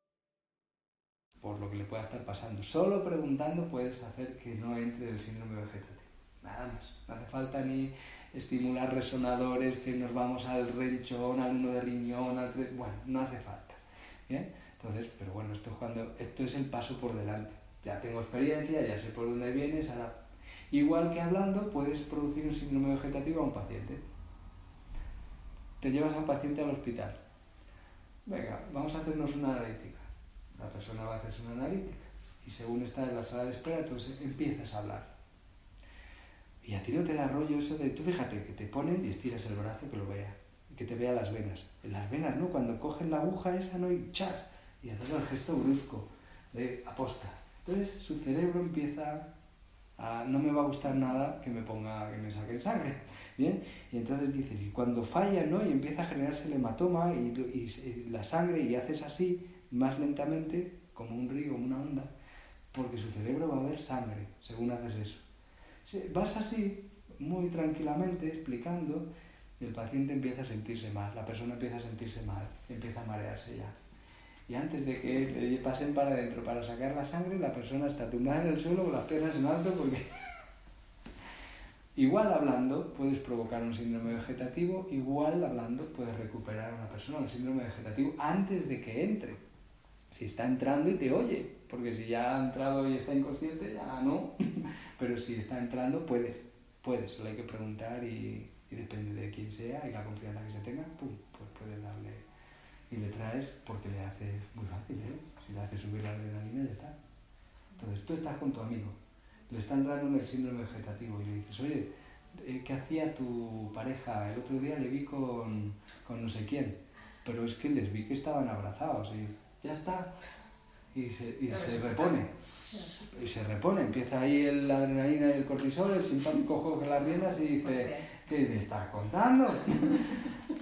Por lo que le pueda estar pasando. Solo preguntando puedes hacer que no entre el síndrome vegetativo. Nada más. No hace falta ni estimular resonadores, que nos vamos al renchón, al uno de riñón, al... Bueno, no hace falta. ¿bien? Entonces, pero bueno, esto es, cuando, esto es el paso por delante. Ya tengo experiencia, ya sé por dónde vienes, ahora... Igual que hablando, puedes producir un síndrome vegetativo a un paciente. Te llevas a un paciente al hospital. Venga, vamos a hacernos una analítica la persona va a hacerse una analítica y según está en la sala de espera, entonces empiezas a hablar. Y a ti no te da rollo eso de, tú fíjate, que te ponen y estiras el brazo que lo vea, que te vea las venas. En las venas, ¿no? Cuando cogen la aguja esa, ¿no? Y char, y hacer el gesto brusco de aposta. Entonces su cerebro empieza a, no me va a gustar nada que me ponga, que me saquen sangre. ¿Bien? Y entonces dices, y cuando falla, ¿no? Y empieza a generarse el hematoma y la sangre y haces así, más lentamente, como un río, una onda, porque su cerebro va a ver sangre, según haces eso. Vas así, muy tranquilamente, explicando, y el paciente empieza a sentirse mal, la persona empieza a sentirse mal, empieza a marearse ya. Y antes de que le pasen para adentro para sacar la sangre, la persona está tumbada en el suelo con las piernas en alto porque... igual hablando puedes provocar un síndrome vegetativo, igual hablando puedes recuperar a una persona un síndrome vegetativo antes de que entre si está entrando y te oye, porque si ya ha entrado y está inconsciente, ya no, pero si está entrando puedes, puedes, solo hay que preguntar y, y depende de quién sea y la confianza que se tenga, pum, pues puedes darle y le traes porque le haces muy fácil, ¿eh? si le haces subir la adrenalina ya está. Entonces tú estás con tu amigo, le están dando el síndrome vegetativo y le dices, oye, eh, ¿qué hacía tu pareja? El otro día le vi con, con no sé quién, pero es que les vi que estaban abrazados y ya está. Y se, y se repone. Y se repone. Empieza ahí el, la adrenalina y el cortisol, el simpático coge las riendas y dice, ¿qué me estás contando?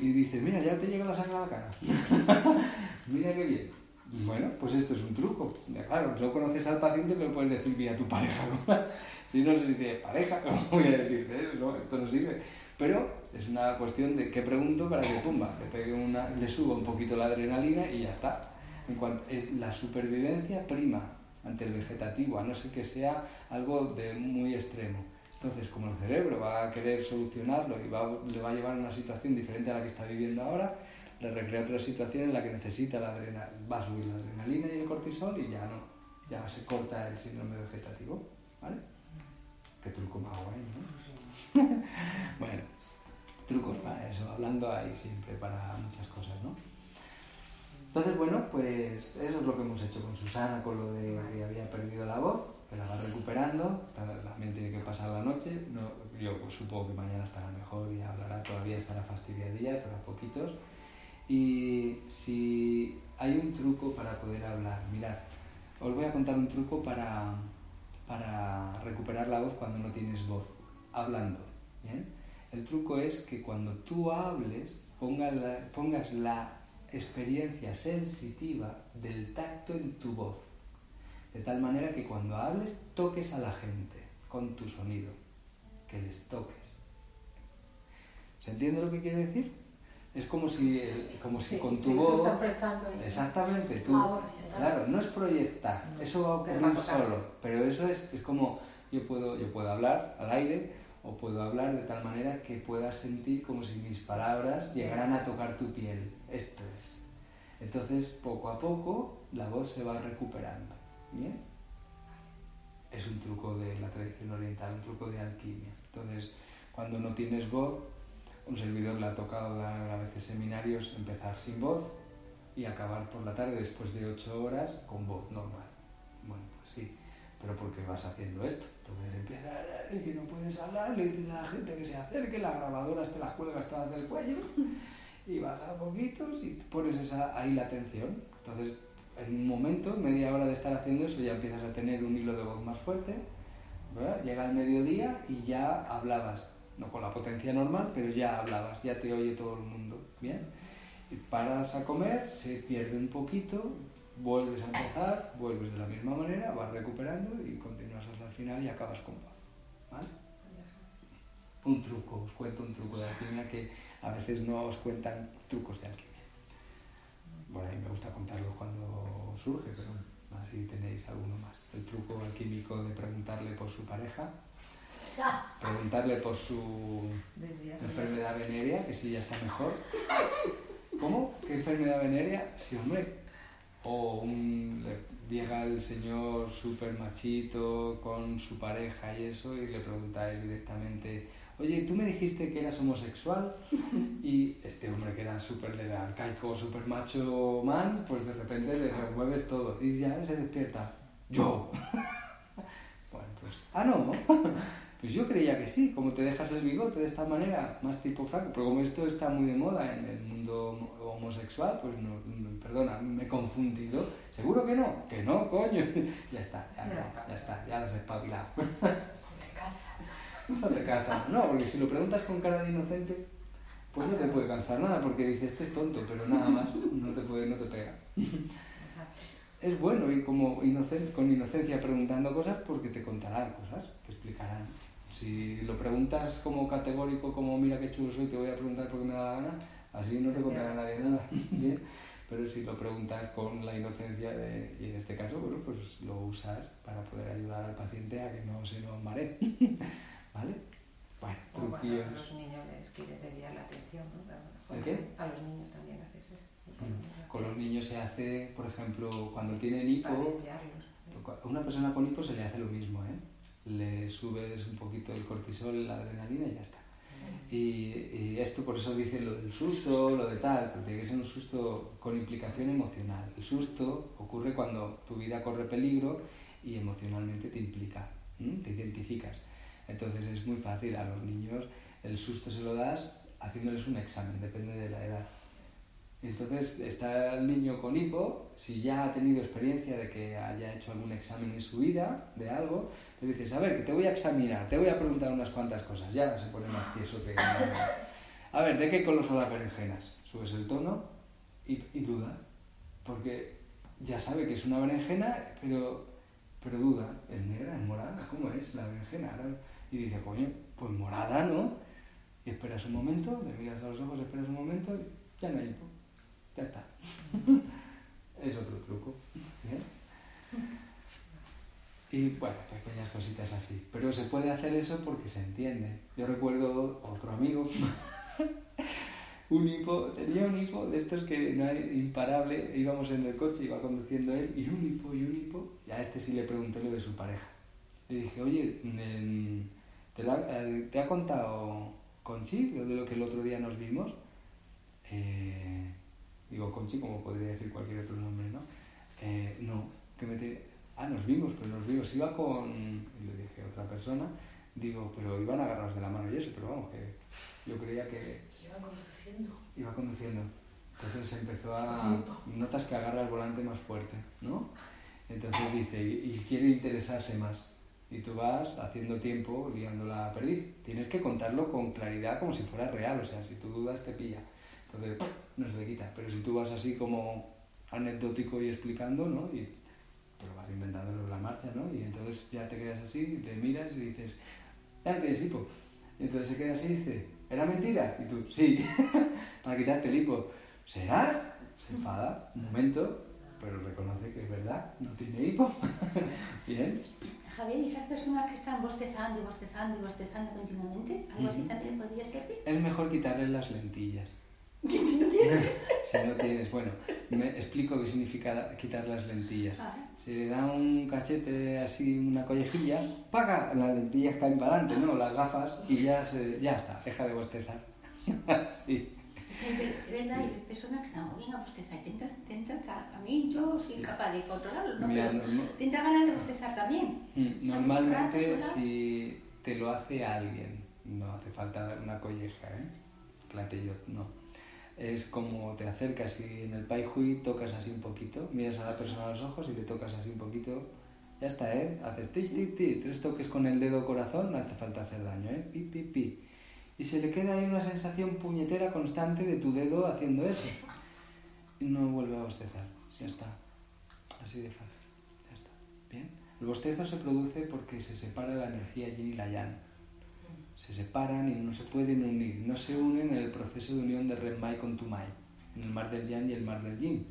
Y dice, mira, ya te llega la sangre a la cara. mira qué bien. Bueno, pues esto es un truco. Ya, claro, no conoces al paciente, pero puedes decir vía tu pareja. si no se dice pareja, ¿cómo voy a decirte? No, esto no sirve. Pero es una cuestión de qué pregunto para que tumba, le, pegue una, le suba un poquito la adrenalina y ya está. En cuanto, es la supervivencia prima ante el vegetativo, a no ser que sea algo de muy extremo. Entonces, como el cerebro va a querer solucionarlo y va, le va a llevar a una situación diferente a la que está viviendo ahora, le recrea otra situación en la que necesita la adrenalina, va a subir la adrenalina y el cortisol y ya no, ya se corta el síndrome vegetativo, ¿vale? Qué truco más guay, ¿no? bueno, trucos para eso, hablando ahí siempre para muchas cosas, ¿no? Entonces, bueno, pues eso es lo que hemos hecho con Susana, con lo de que había perdido la voz, que la va recuperando, también tiene que pasar la noche, no, yo pues, supongo que mañana estará mejor y hablará, todavía estará fastidiadilla, pero a poquitos. Y si hay un truco para poder hablar, mirad, os voy a contar un truco para, para recuperar la voz cuando no tienes voz, hablando. ¿bien? El truco es que cuando tú hables, pongas la, pongas la experiencia sensitiva del tacto en tu voz. De tal manera que cuando hables toques a la gente con tu sonido, que les toques. ¿Se entiende lo que quiere decir? Es como si, como si con tu voz... Exactamente, tú... Ah, claro, no es proyectar, eso va a ocurrir solo, pero eso es, es como yo puedo, yo puedo hablar al aire o puedo hablar de tal manera que puedas sentir como si mis palabras llegaran a tocar tu piel. Esto es. Entonces, poco a poco, la voz se va recuperando. ¿Bien? Es un truco de la tradición oriental, un truco de alquimia. Entonces, cuando no tienes voz, un servidor le ha tocado dar a veces seminarios, empezar sin voz y acabar por la tarde después de ocho horas con voz normal. Bueno, pues sí, pero porque vas haciendo esto. Entonces empieza a que no puedes hablar, le dices a la gente que se acerque, las grabadoras te las cuelgas todas del cuello y vas a poquitos y pones esa, ahí la atención. Entonces, en un momento, media hora de estar haciendo eso, ya empiezas a tener un hilo de voz más fuerte. Llega el mediodía y ya hablabas, no con la potencia normal, pero ya hablabas, ya te oye todo el mundo. ¿Bien? Y paras a comer, se pierde un poquito, vuelves a empezar, vuelves de la misma manera, vas recuperando y continúas final y acabas con paz. ¿Vale? Un truco, os cuento un truco de alquimia que a veces no os cuentan trucos de alquimia. Bueno, a mí me gusta contarlos cuando surge, pero así tenéis alguno más. El truco alquímico de preguntarle por su pareja, preguntarle por su enfermedad venérea, que si ya está mejor. ¿Cómo? ¿Qué enfermedad venérea? Sí, hombre, o un, llega el señor súper machito con su pareja y eso y le preguntáis directamente, oye, tú me dijiste que eras homosexual y este hombre que era súper de arcaico, súper macho man, pues de repente le remueves todo y ya se despierta, yo. bueno, pues, ah, no, pues yo creía que sí, como te dejas el bigote de esta manera, más tipo franco, pero como esto está muy de moda en el mundo homosexual, pues no, perdona, me he confundido. ¿Seguro que no? Que no, coño. ya está, ya, ya, ya está, ya has espabilado. no te calza. No, porque si lo preguntas con cara de inocente, pues no te puede calzar nada, porque dices, este es tonto, pero nada más, no te puede, no te pega. es bueno ir como inocente, con inocencia preguntando cosas porque te contarán cosas, te explicarán. Si lo preguntas como categórico, como mira qué chulo soy, te voy a preguntar porque me da la gana, así no te contará nadie nada. ¿bien? Pero si lo preguntas con la inocencia de, y en este caso, bueno, pues lo usas para poder ayudar al paciente a que no se nos maree. ¿Vale? Bueno, truquillos. a los niños les quieres desviar la atención, ¿no? ¿El qué? A los niños también haces eso. Mm. Con los niños se hace, por ejemplo, cuando tienen hipo, una persona con hipo se le hace lo mismo, ¿eh? Le subes un poquito el cortisol, la adrenalina y ya está. Y, esto por eso dice lo del susto, lo de tal, porque tiene que ser un susto con implicación emocional. El susto ocurre cuando tu vida corre peligro y emocionalmente te implica, te identificas. Entonces es muy fácil a los niños, el susto se lo das haciéndoles un examen, depende de la edad. Entonces está el niño con hipo, si ya ha tenido experiencia de que haya hecho algún examen en su vida de algo, te dices, a ver, que te voy a examinar, te voy a preguntar unas cuantas cosas. Ya se pone más tieso que... A ver, ¿de qué color son las berenjenas? Subes el tono y, duda, porque ya sabe que es una berenjena, pero, pero duda, ¿es negra, es morada? ¿Cómo es la berenjena? Y dice, coño, pues morada, ¿no? Y esperas un momento, le miras a los ojos, esperas un momento, y ya no hay Ya está. es otro truco. ¿Bien? Y bueno, pequeñas cositas así. Pero se puede hacer eso porque se entiende. Yo recuerdo otro amigo, un hipo, tenía un hipo de estos que no hay imparable, íbamos en el coche, iba conduciendo él, y un hipo y un hipo, y a este sí le pregunté lo de su pareja. Le dije, oye, ¿te, eh, ¿te ha contado Conchi, lo de lo que el otro día nos vimos, eh, digo Conchi como podría decir cualquier otro nombre, ¿no? Eh, no, que me te... Ah, nos vimos, pero nos vimos. Iba con, y le dije a otra persona, digo, pero iban agarrados de la mano y eso, pero vamos, que yo creía que Iba conduciendo. iba conduciendo. Entonces empezó a... Notas que agarra el volante más fuerte, ¿no? Entonces dice, y, quiere interesarse más. Y tú vas haciendo tiempo liándola a perdiz. Tienes que contarlo con claridad como si fuera real, o sea, si tú dudas te pilla. Entonces no se le quita. Pero si tú vas así como anecdótico y explicando, ¿no? Y pero vas inventándolo en la marcha, ¿no? Y entonces ya te quedas así, te miras y dices, ya no tienes hipo. Y entonces se queda así y dice, ¿era mentira? Y tú, sí, para quitarte el hipo. ¿Serás? Se enfada un momento, pero reconoce que es verdad, no tiene hipo. Bien. Javier, ¿y esas personas que están bostezando y bostezando y bostezando continuamente, algo así también podría servir? Es mejor quitarle las lentillas. Si no tienes. bueno, me explico qué significa quitar las lentillas. Ah. Se le da un cachete así, una collejilla, ¡paga! Las lentillas caen para adelante, ¿no? Las gafas y ya, se, ya está, deja de bostezar. Es verdad, hay personas que están muy bien a bostezar te entra, te entra- a mí yo soy Sí. incapaz de controlarlo, ¿no? Mira, Pero no- te entra ganas de bostezar también. Mm, Normalmente si te lo hace alguien, no hace falta dar una colleja, ¿eh? Platellot, no. Es como te acercas y en el pai hui tocas así un poquito, miras a la persona a los ojos y le tocas así un poquito, ya está, ¿eh? Haces ti, ti, ti, tres toques con el dedo corazón, no hace falta hacer daño, ¿eh? Pi, pi, pi. Y se le queda ahí una sensación puñetera constante de tu dedo haciendo eso. Y no vuelve a bostezar, ya está. Así de fácil, ya está. ¿Bien? El bostezo se produce porque se separa la energía yin y la yang. Se separan y no se pueden unir. No se unen en el proceso de unión de Renmai con Tumai, en el mar del yang y el mar del yin.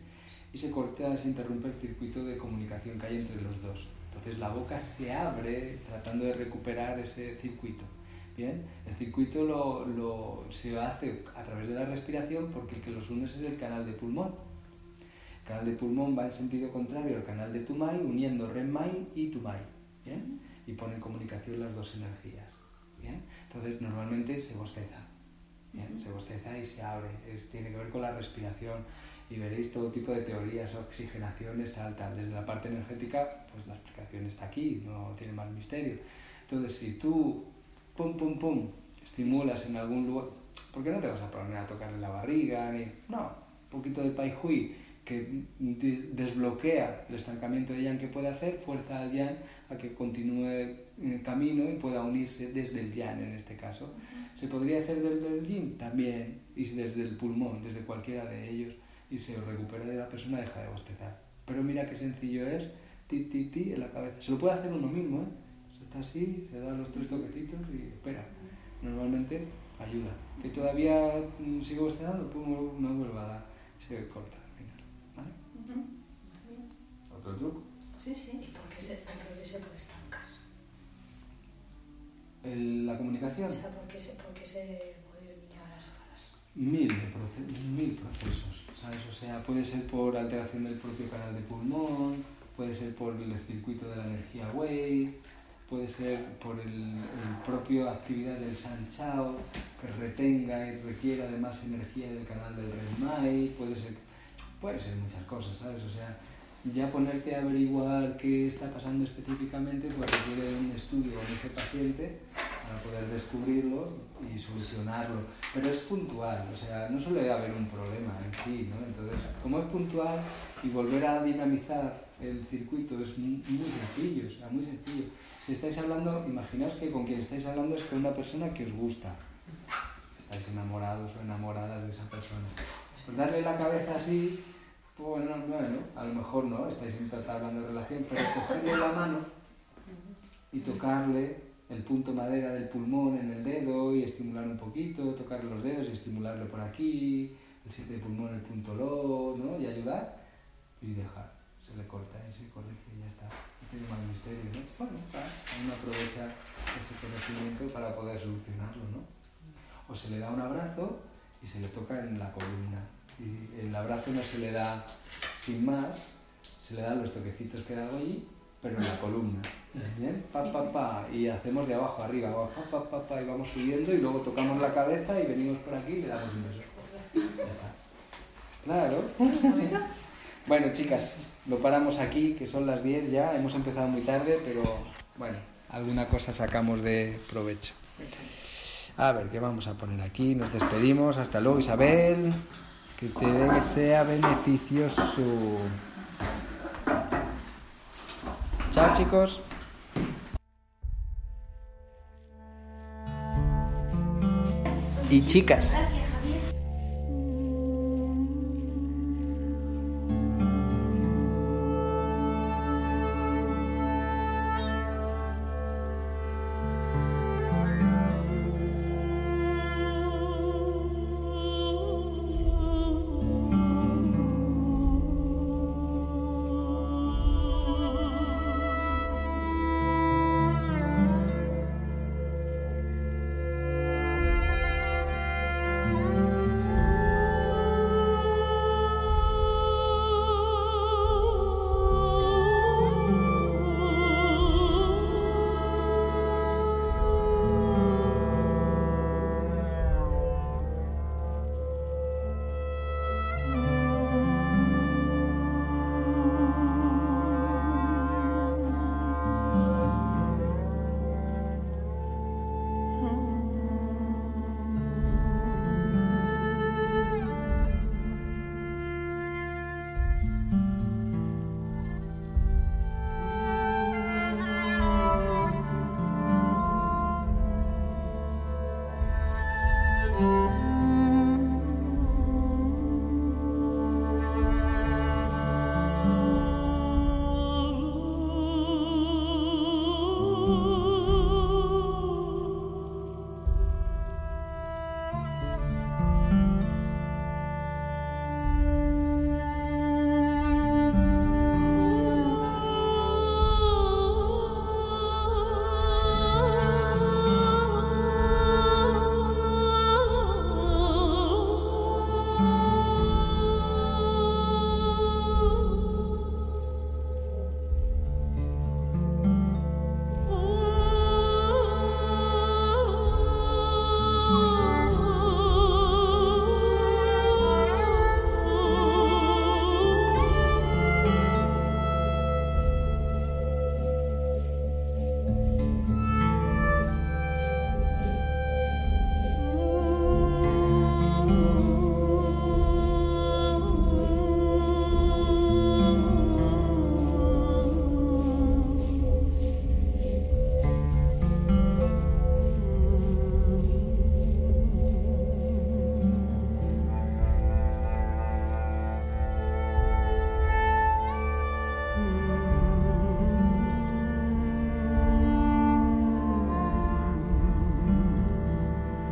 Y se corta, se interrumpe el circuito de comunicación que hay entre los dos. Entonces la boca se abre tratando de recuperar ese circuito. Bien, el circuito lo, lo- se hace a través de la respiración porque el que los une es el canal de pulmón. El canal de pulmón va en sentido contrario al canal de Tumai, uniendo Renmai y Tumai. ¿bien? Y pone en comunicación las dos energías. ¿bien? Entonces normalmente se bosteza. ¿bien? Se bosteza y se abre. Es, tiene que ver con la respiración. Y veréis todo tipo de teorías, oxigenaciones, tal, tal. Desde la parte energética, pues la explicación está aquí, no tiene más misterio. Entonces, si tú, pum, pum, pum, estimulas en algún lugar, ¿por qué no te vas a poner a tocarle la barriga? Ni, no, un poquito de pai hui que de- desbloquea el estancamiento de yang que puede hacer, fuerza al yang a que continúe el camino y pueda unirse desde el yang en este caso. ¿Se podría hacer desde el yin? También, y desde el pulmón, desde cualquiera de ellos, y se recupera y la persona deja de bostezar. Pero mira qué sencillo es, ti, ti, ti, en la cabeza. Se lo puede hacer uno mismo, ¿eh? Se está así, se da los tres toquecitos y espera. Normalmente ayuda. Que todavía mm, sigo bostezando, pues me me vuelvo a dar, se corta al final. ¿Vale? Ujú. Otro truco. Sí, sí. ¿Y por qué se, por qué se puede estancar? El- la comunicación. O sea, ¿por qué se, por qué se puede llegar a separar? Mil, mil procesos, ¿sabes? O sea, puede ser por alteración del propio canal de pulmón, puede ser por el circuito de la energía Wei, puede ser por el, el propio actividad del San Chao, que retenga y requiera de más energía del canal del Renmai, puede ser, puede ser muchas cosas, ¿sabes? O sea, ya ponerte a averiguar qué está pasando específicamente, pues requiere un estudio en ese paciente para poder descubrirlo y solucionarlo. Pero es puntual, o sea, no suele haber un problema en sí, ¿no? Entonces, como es puntual y volver a dinamizar el circuito es muy, muy sencillo, o sea, muy sencillo. Si estáis hablando, imaginaos que con quien estáis hablando es con una persona que os gusta. Estáis enamorados o enamoradas de esa persona. Pues darle la cabeza así, bueno, bueno, a lo mejor no, estáis hablando de relación, pero cogerle la mano y tocarle el punto madera del pulmón en el dedo y estimular un poquito, tocarle los dedos y estimularlo por aquí, el siete de pulmón, el punto lo, ¿no? Y ayudar y dejar. Se le corta y se corrige y ya está. No tiene más misterio, ¿no? Bueno, uno aprovecha ese conocimiento para poder solucionarlo, ¿no? O se le da un abrazo y se le toca en la columna. Y el abrazo no se le da sin más, se le dan los toquecitos que he dado allí pero en la columna. ¿Bien? Pa, pa, pa. Y hacemos de abajo arriba, abajo, pa, pa, pa, y vamos subiendo y luego tocamos la cabeza y venimos por aquí y le damos un beso. Claro. Bueno, chicas, lo paramos aquí, que son las 10 ya. Hemos empezado muy tarde, pero bueno, alguna cosa sacamos de provecho. A ver, ¿qué vamos a poner aquí? Nos despedimos. Hasta luego, Isabel. Que te sea beneficioso. Chao, chicos. Y chicas.